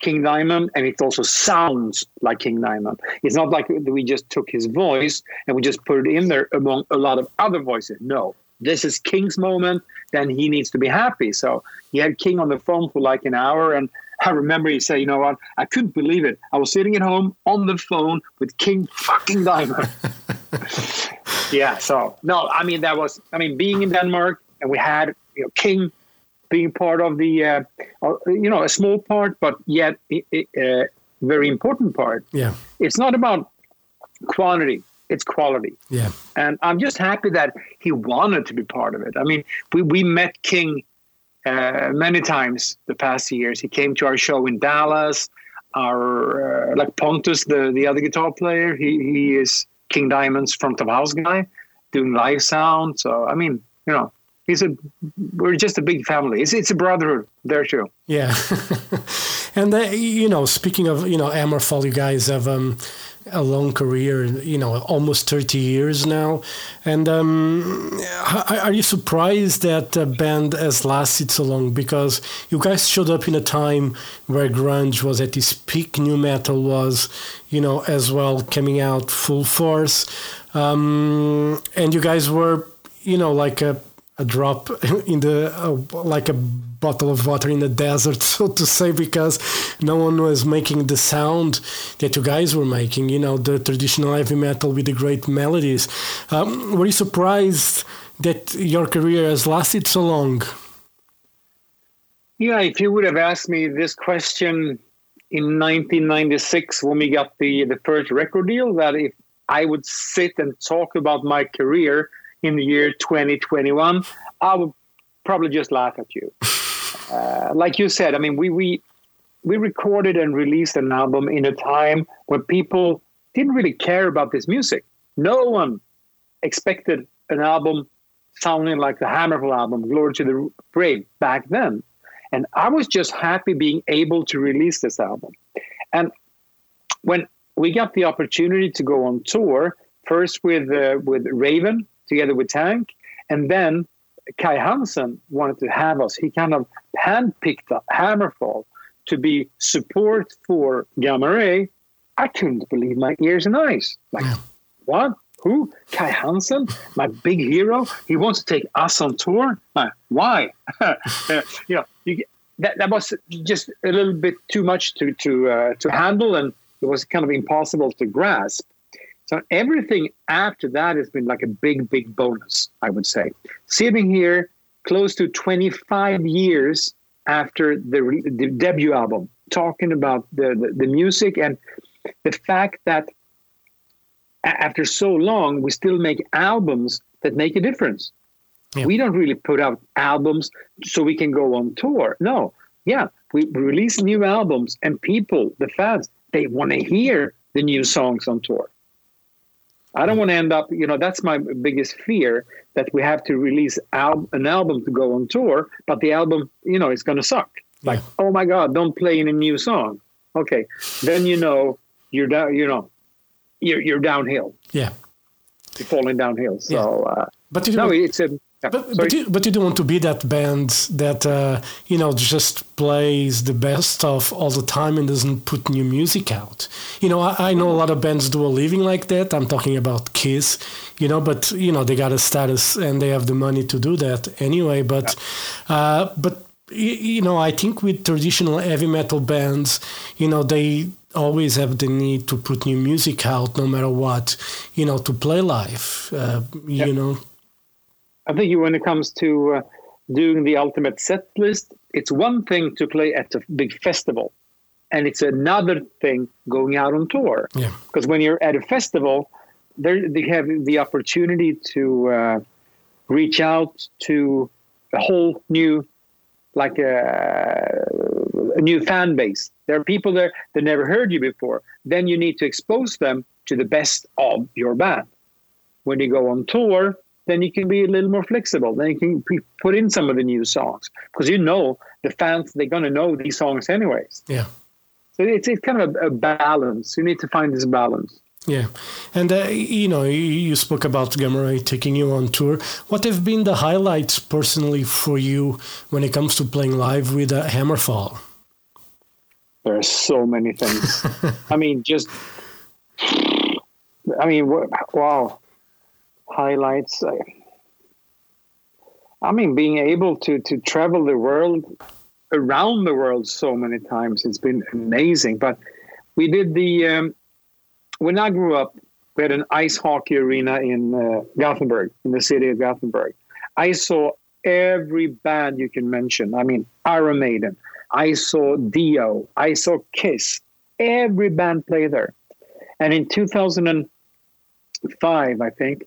King Diamond, and it also sounds like King Diamond. It's not like we just took his voice and we just put it in there among a lot of other voices. No, this is King's moment, then he needs to be happy. So he had King on the phone for like an hour. And I remember he said, you know what? I couldn't believe it. I was sitting at home on the phone with King fucking Diamond. yeah. So, no, I mean, that was, I mean, being in Denmark and we had, you know, King being part of the, uh, uh you know, a small part, but yet a uh, very important part. Yeah. It's not about quantity it's quality. Yeah. And I'm just happy that he wanted to be part of it. I mean, we, we met King uh, many times the past years. He came to our show in Dallas. Our uh, like Pontus, the the other guitar player, he he is King Diamond's front of house guy, doing live sound. So I mean, you know, he's a we're just a big family. It's it's a brotherhood there too. Yeah, and uh, you know, speaking of you know Hammerfall, you guys have um a long career, you know, almost 30 years now. And um, are you surprised that a band has lasted so long? Because you guys showed up in a time where grunge was at its peak, nu metal was, you know, as well coming out full force. Um, and you guys were, you know, like a, a drop in the, uh, like a bottle of water in the desert, so to say, because no one was making the sound that you guys were making, you know, the traditional heavy metal with the great melodies. Um, were you surprised that your career has lasted so long? Yeah, if you would have asked me this question in 1996 when we got the, the first record deal, that if I would sit and talk about my career in the year 2021, I would probably just laugh at you. Uh, like you said, I mean, we we we recorded and released an album in a time where people didn't really care about this music. No one expected an album sounding like the Hammerfall album, Glory to the Brave, back then. And I was just happy being able to release this album. And when we got the opportunity to go on tour, first with uh, with Raven together with Tank, and then Kai Hansen wanted to have us. He kind of handpicked Hammerfall to be support for Gamma Ray. I couldn't believe my ears and eyes. Like, yeah. what? Who? Kai Hansen, my big hero. He wants to take us on tour. Uh, why? you know, you, that that was just a little bit too much to to uh, to handle, and it was kind of impossible to grasp. So everything after that has been like a big, big bonus, I would say. Sitting here close to 25 years after the, the debut album, talking about the, the, the music and the fact that after so long, we still make albums that make a difference. Yeah. We don't really put out albums so we can go on tour. No, yeah, we release new albums, and people, the fans, they want to hear the new songs on tour. I don't want to end up, you know, that's my biggest fear that we have to release al- an album to go on tour, but the album, you know, is going to suck. Like, yeah. oh my God, don't play any new song. Okay, then you know you're down. You know, you're you're downhill. Yeah, falling downhill. So, uh, but you no, it's a. yeah, but, but, you, but you don't want to be that band that uh, you know just plays the best stuff all the time and doesn't put new music out. You know, I, I know a lot of bands do a living like that. I'm talking about Kiss, you know, but you know they got a status and they have the money to do that anyway. But uh, but you know, I think with traditional heavy metal bands, you know, they always have the need to put new music out no matter what, you know, to play live. Uh, Yep. You know, I think when it comes to uh, doing the ultimate set list, it's one thing to play at a big festival, and it's another thing going out on tour. yeah, Because when you're at a festival, they have the opportunity to uh, reach out to a whole new, like a, a new fan base. There are people there that never heard you before. Then you need to expose them to the best of your band. When you go on tour, then you can be a little more flexible. Then you can put in some of the new songs because you know the fans they're gonna know these songs anyways. yeah. So it's it's kind of a, a balance. You need to find this balance. Yeah, and uh, you know, you, you spoke about Gamma Ray taking you on tour. What have been the highlights personally for you when it comes to playing live with uh, Hammerfall? There are so many things. I mean, just I mean, wow, highlights. I, I mean, being able to to travel the world, around the world, so many times, it's been amazing. But we did the um, when I grew up, we had an ice hockey arena in uh, Gothenburg, in the city of Gothenburg. I saw every band you can mention. I mean, Iron Maiden. I saw Dio. I saw Kiss. Every band play there. And in 2005, I think,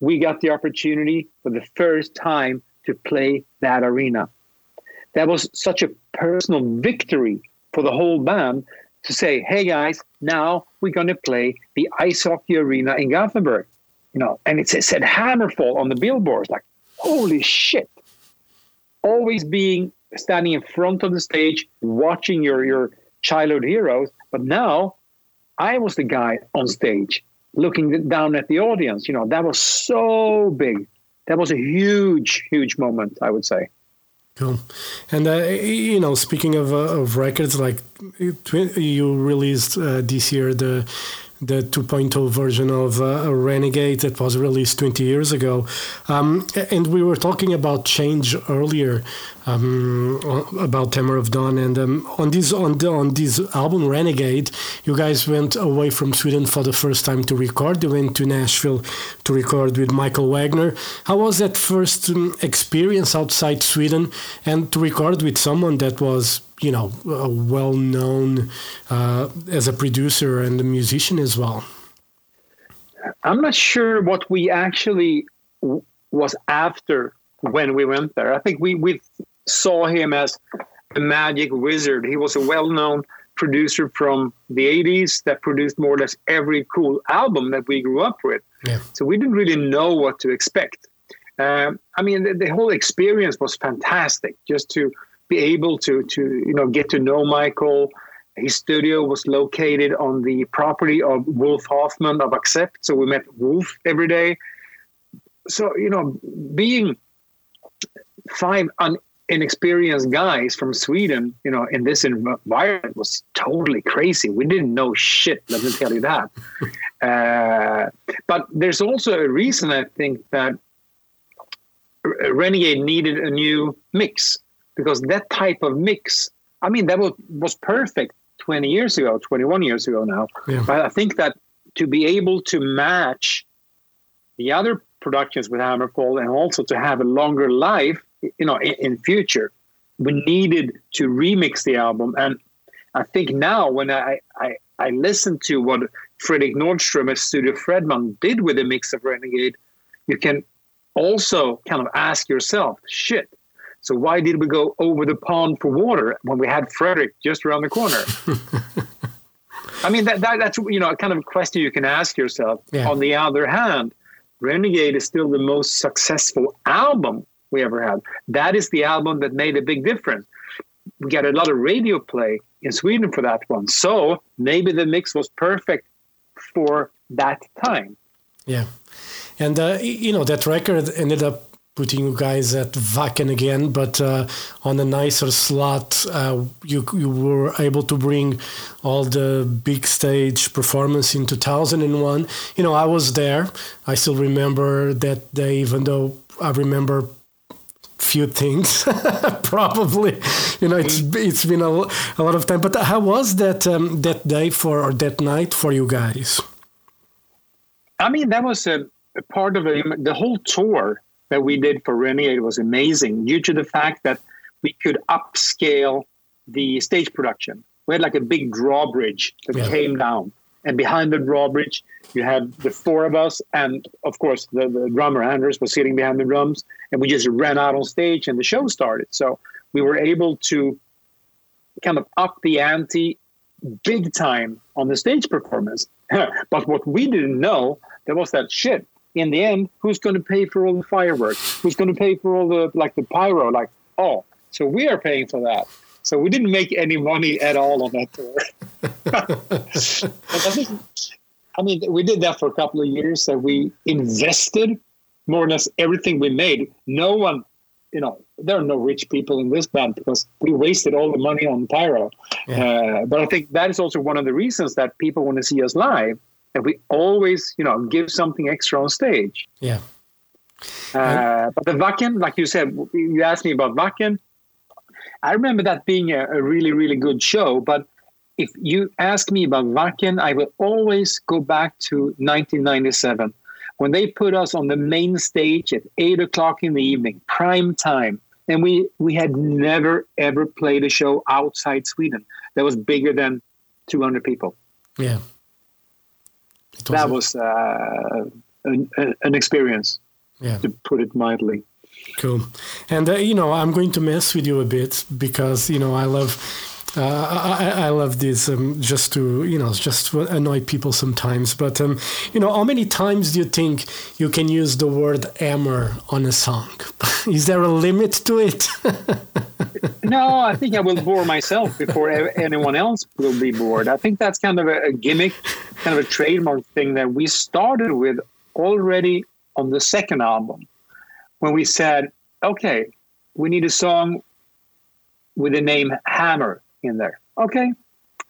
we got the opportunity for the first time to play that arena. That was such a personal victory for the whole band to say, hey guys, now we're going to play the ice hockey arena in Gothenburg. You know, and it said Hammerfall on the billboards. Like, holy shit. Always being standing in front of the stage, watching your, your childhood heroes. But now I was the guy on stage looking down at the audience. You know, that was so big. That was a huge, huge moment, I would say. Cool. And uh, you know, speaking of uh, of records, like you released uh, this year the the 2.0 version of uh, Renegade that was released 20 years ago, um, and we were talking about change earlier um, about Hammer of Dawn, and um, on this on the, on this album Renegade, you guys went away from Sweden for the first time to record. You went to Nashville to record with Michael Wagner. How was that first um, experience outside Sweden and to record with someone that was you know, uh, well known uh, as a producer and a musician as well. I'm not sure what we actually w- was after when we went there. I think we, we saw him as the magic wizard. He was a well known producer from the 80s that produced more or less every cool album that we grew up with. Yeah. So we didn't really know what to expect. Um, I mean, the, the whole experience was fantastic just to be able to to you know get to know Michael. His studio was located on the property of Wolf Hoffmann of Accept, so we met Wolf every day. So you know, being five un- inexperienced guys from Sweden, you know, in this environment was totally crazy. We didn't know shit. Let me tell you that. uh, but there's also a reason I think that Renegade needed a new mix because that type of mix, I mean, that was, was perfect 20 years ago, 21 years ago now. Yeah. But I think that to be able to match the other productions with Hammerfall and also to have a longer life, you know, in, in future, we needed to remix the album. And I think now when I, I, I listen to what Fredrik Nordstrom at Studio Fredman did with the mix of Renegade, you can also kind of ask yourself, shit, so why did we go over the pond for water when we had Fredrik just around the corner? I mean, that, that that's you know a kind of question you can ask yourself. Yeah. On the other hand, Renegade is still the most successful album we ever had. That is the album that made a big difference. We got a lot of radio play in Sweden for that one. So maybe the mix was perfect for that time. Yeah, and uh, you know that record ended up putting you guys at Wacken again, but uh, on a nicer slot. Uh, you you were able to bring all the big stage performance in 2001. You know, I was there. I still remember that day, even though I remember few things probably you know it's it's been a, a lot of time but how was that um, that day for or that night for you guys i mean that was a, a part of a, the whole tour that we did for Renegade was amazing due to the fact that we could upscale the stage production. We had like a big drawbridge that yeah. came down, and behind the drawbridge, you had the four of us, and of course, the, the drummer Anders was sitting behind the drums, and we just ran out on stage, and the show started. So we were able to kind of up the ante big time on the stage performance. but what we didn't know, there was that shit in the end, who's going to pay for all the fireworks? Who's going to pay for all the like the pyro? Like, oh, so we are paying for that. So we didn't make any money at all on that tour. I, mean, we did that for a couple of years. That we invested more or less everything we made. No one, you know, there are no rich people in this band because we wasted all the money on pyro. Yeah. Uh, but I think that is also one of the reasons that people want to see us live and we always, you know, give something extra on stage. Yeah. Uh, but the Wacken, like you said, you asked me about Wacken. I remember that being a, a, really, really good show. But if you ask me about Wacken, I will always go back to 1997 when they put us on the main stage at eight o'clock in the evening, prime time. And we, we had never, ever played a show outside Sweden that was bigger than 200 people. Yeah that was uh, an, an, experience, yeah. to put it mildly. Cool. And, uh, you know, I'm going to mess with you a bit because, you know, I love. Uh, I, I, love this um, just to you know just to annoy people sometimes. But um, you know, how many times do you think you can use the word "hammer" on a song? Is there a limit to it? no, I think I will bore myself before anyone else will be bored. I think that's kind of a, a gimmick, kind of a trademark thing that we started with already on the second album when we said, okay, we need a song with the name Hammer in there. Okay,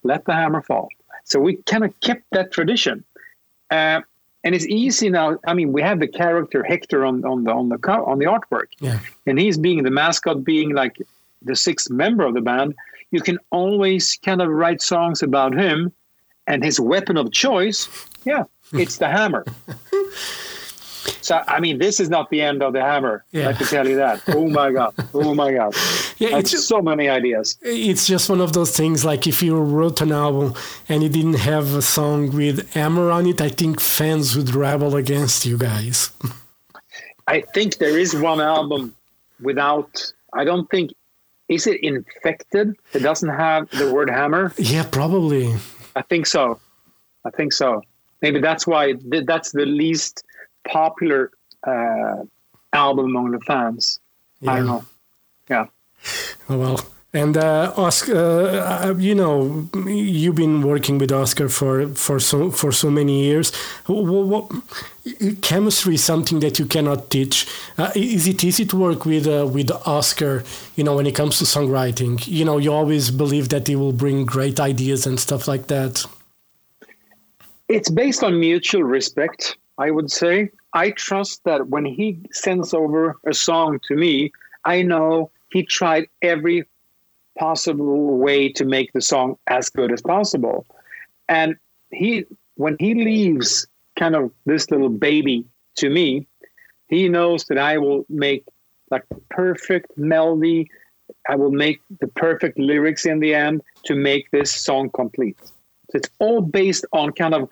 let the hammer fall. So we kind of kept that tradition. Uh, and it's easy now. I mean, we have the character Hector on, on the on the on the artwork, yeah. and he's being the mascot, being like the sixth member of the band, you can always kind of write songs about him and his weapon of choice. Yeah, it's the hammer. So I mean, this is not the end of the hammer. Yeah. I can tell you that. Oh my god! Oh my god! Yeah, it's just, so many ideas. It's just one of those things. Like if you wrote an album and you didn't have a song with hammer on it, I think fans would rebel against you guys. I think there is one album without. I don't think is it Infected? It doesn't have the word hammer. Yeah, probably. I think so. I think so. Maybe that's why that's the least popular uh, album among the fans. Yeah. I don't know. Yeah. Well, and uh, Oscar, uh, uh, you know, you've been working with Oscar for for so for so many years. What, what, chemistry is something that you cannot teach. Uh, is it easy to work with uh, with Oscar? You know, when it comes to songwriting, you know, you always believe that he will bring great ideas and stuff like that. It's based on mutual respect, I would say. I trust that when he sends over a song to me, I know he tried every possible way to make the song as good as possible. And he, when he leaves kind of this little baby to me, he knows that I will make like the perfect melody. I will make the perfect lyrics in the end to make this song complete. So it's all based on kind of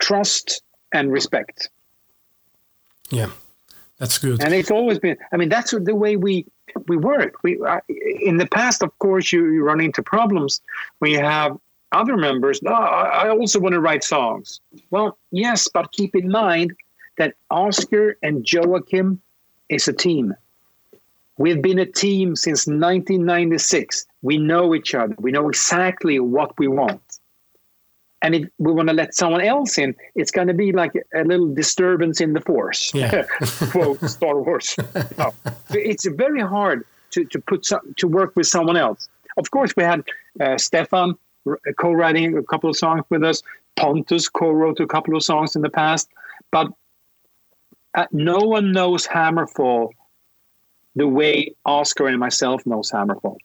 trust and respect. Yeah, that's good. And it's always been. I mean, that's the way we we work. We uh, in the past, of course, you, you run into problems when you have other members. Oh, I also want to write songs. Well, yes, but keep in mind that Oscar and Joacim is a team. We've been a team since 1996. We know each other. We know exactly what we want. And if we want to let someone else in, it's going to be like a little disturbance in the force. Yeah. Quote Star Wars. No. It's very hard to, to put some, to work with someone else. Of course, we had uh, Stefan co-writing a couple of songs with us. Pontus co-wrote a couple of songs in the past, but uh, no one knows Hammerfall the way Oscar and myself knows Hammerfall.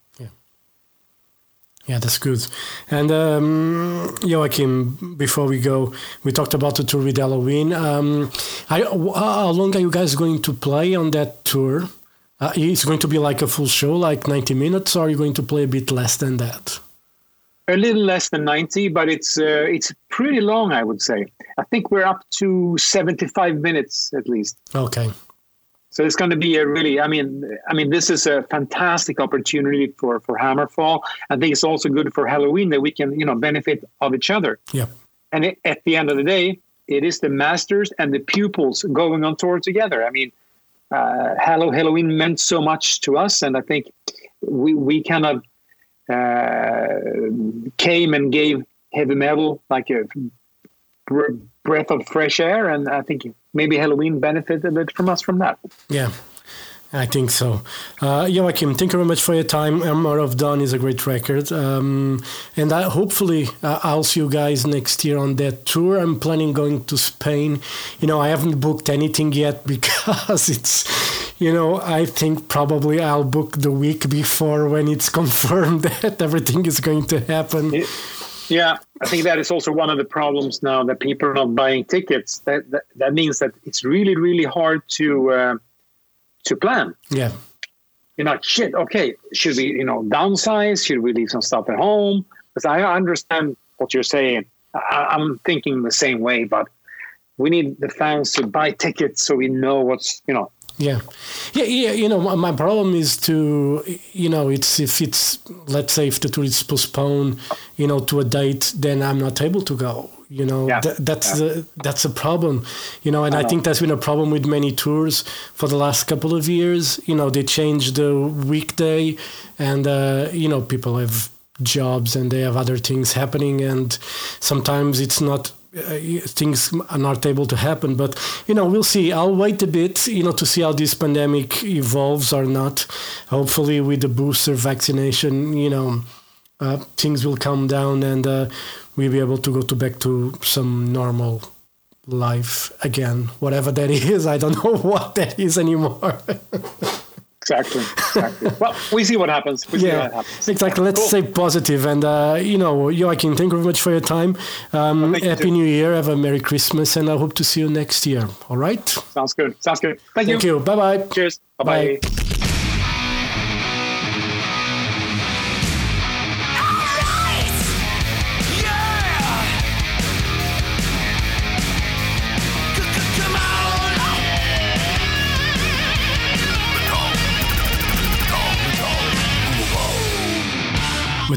Yeah, that's good. And um, Joacim, before we go, we talked about the tour with Helloween. Um, I, how long are you guys going to play on that tour? Uh, it's going to be like a full show, like 90 minutes, or are you going to play a bit less than that? A little less than 90, but it's uh, it's pretty long, I would say. I think we're up to 75 minutes at least. Okay. So it's going to be a really, I mean, I mean, this is a fantastic opportunity for for Hammerfall. I think it's also good for Helloween that we can, you know, benefit of each other. Yeah. And it, at the end of the day, it is the masters and the pupils going on tour together. I mean, uh, Hello Helloween meant so much to us, and I think we we kind of uh, came and gave heavy metal like a breath of fresh air, and I think maybe Helloween benefited a bit from us from that. Yeah, I think so. Uh, Joacim, thank you very much for your time. Hammer of Dawn is a great record. Um, and I, hopefully, uh, I'll see you guys next year on that tour. I'm planning going to Spain. You know, I haven't booked anything yet because it's, you know, I think probably I'll book the week before when it's confirmed that everything is going to happen. It, yeah, I think that is also one of the problems now that people are not buying tickets. That that, that means that it's really really hard to uh, to plan. Yeah. You know, shit. Okay, should we you know downsize? Should we leave some stuff at home? Because I understand what you're saying. I, I'm thinking the same way, but we need the fans to buy tickets so we know what's you know yeah yeah yeah you know my problem is to you know it's if it's let's say if the tour is postponed you know to a date then i'm not able to go you know Yeah. Th- that's Yeah. the that's a problem you know and I, I know. think that's been a problem with many tours for the last couple of years you know they changed the weekday and uh, you know people have jobs and they have other things happening and sometimes it's not uh, things are not able to happen. But you know we'll see. I'll wait a bit you know to see how this pandemic evolves or not. Hopefully with the booster vaccination you know uh, things will calm down and uh, we'll be able to go to back to some normal life again. Whatever that is i don't know what that is anymore exactly exactly. well, we see what happens. We see yeah what happens. exactly let's Cool. stay positive and uh, you know joacim thank you very much for your time um, you happy new year have a merry christmas and i hope to see you next year all right Sounds good. Sounds good. Thank, thank you bye bye Cheers. Bye Bye. bye.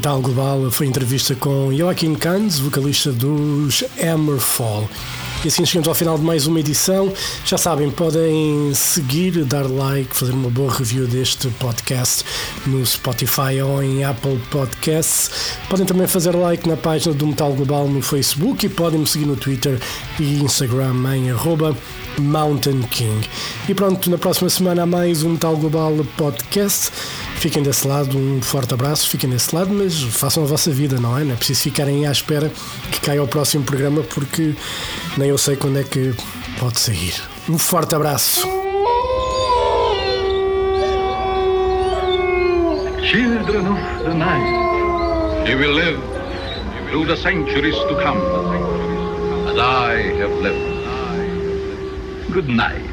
Metal Global foi entrevista com Joaquim Candes, vocalista dos Hammerfall. E assim chegamos ao final de mais uma edição. Já sabem, podem seguir, dar like, fazer uma boa review deste podcast no Spotify ou em Apple Podcasts. Podem também fazer like na página do Metal Global no Facebook e podem me seguir no Twitter e Instagram em Mountain King. E pronto, na próxima semana há mais um Metal Global Podcast. Fiquem desse lado, um forte abraço, fiquem desse lado, mas façam a vossa vida, não é? Não é preciso ficarem à espera que caia o próximo programa porque nem eu sei quando é que pode sair. Um forte abraço. Children of the night, you will live through the centuries to come, as I have lived. Good night.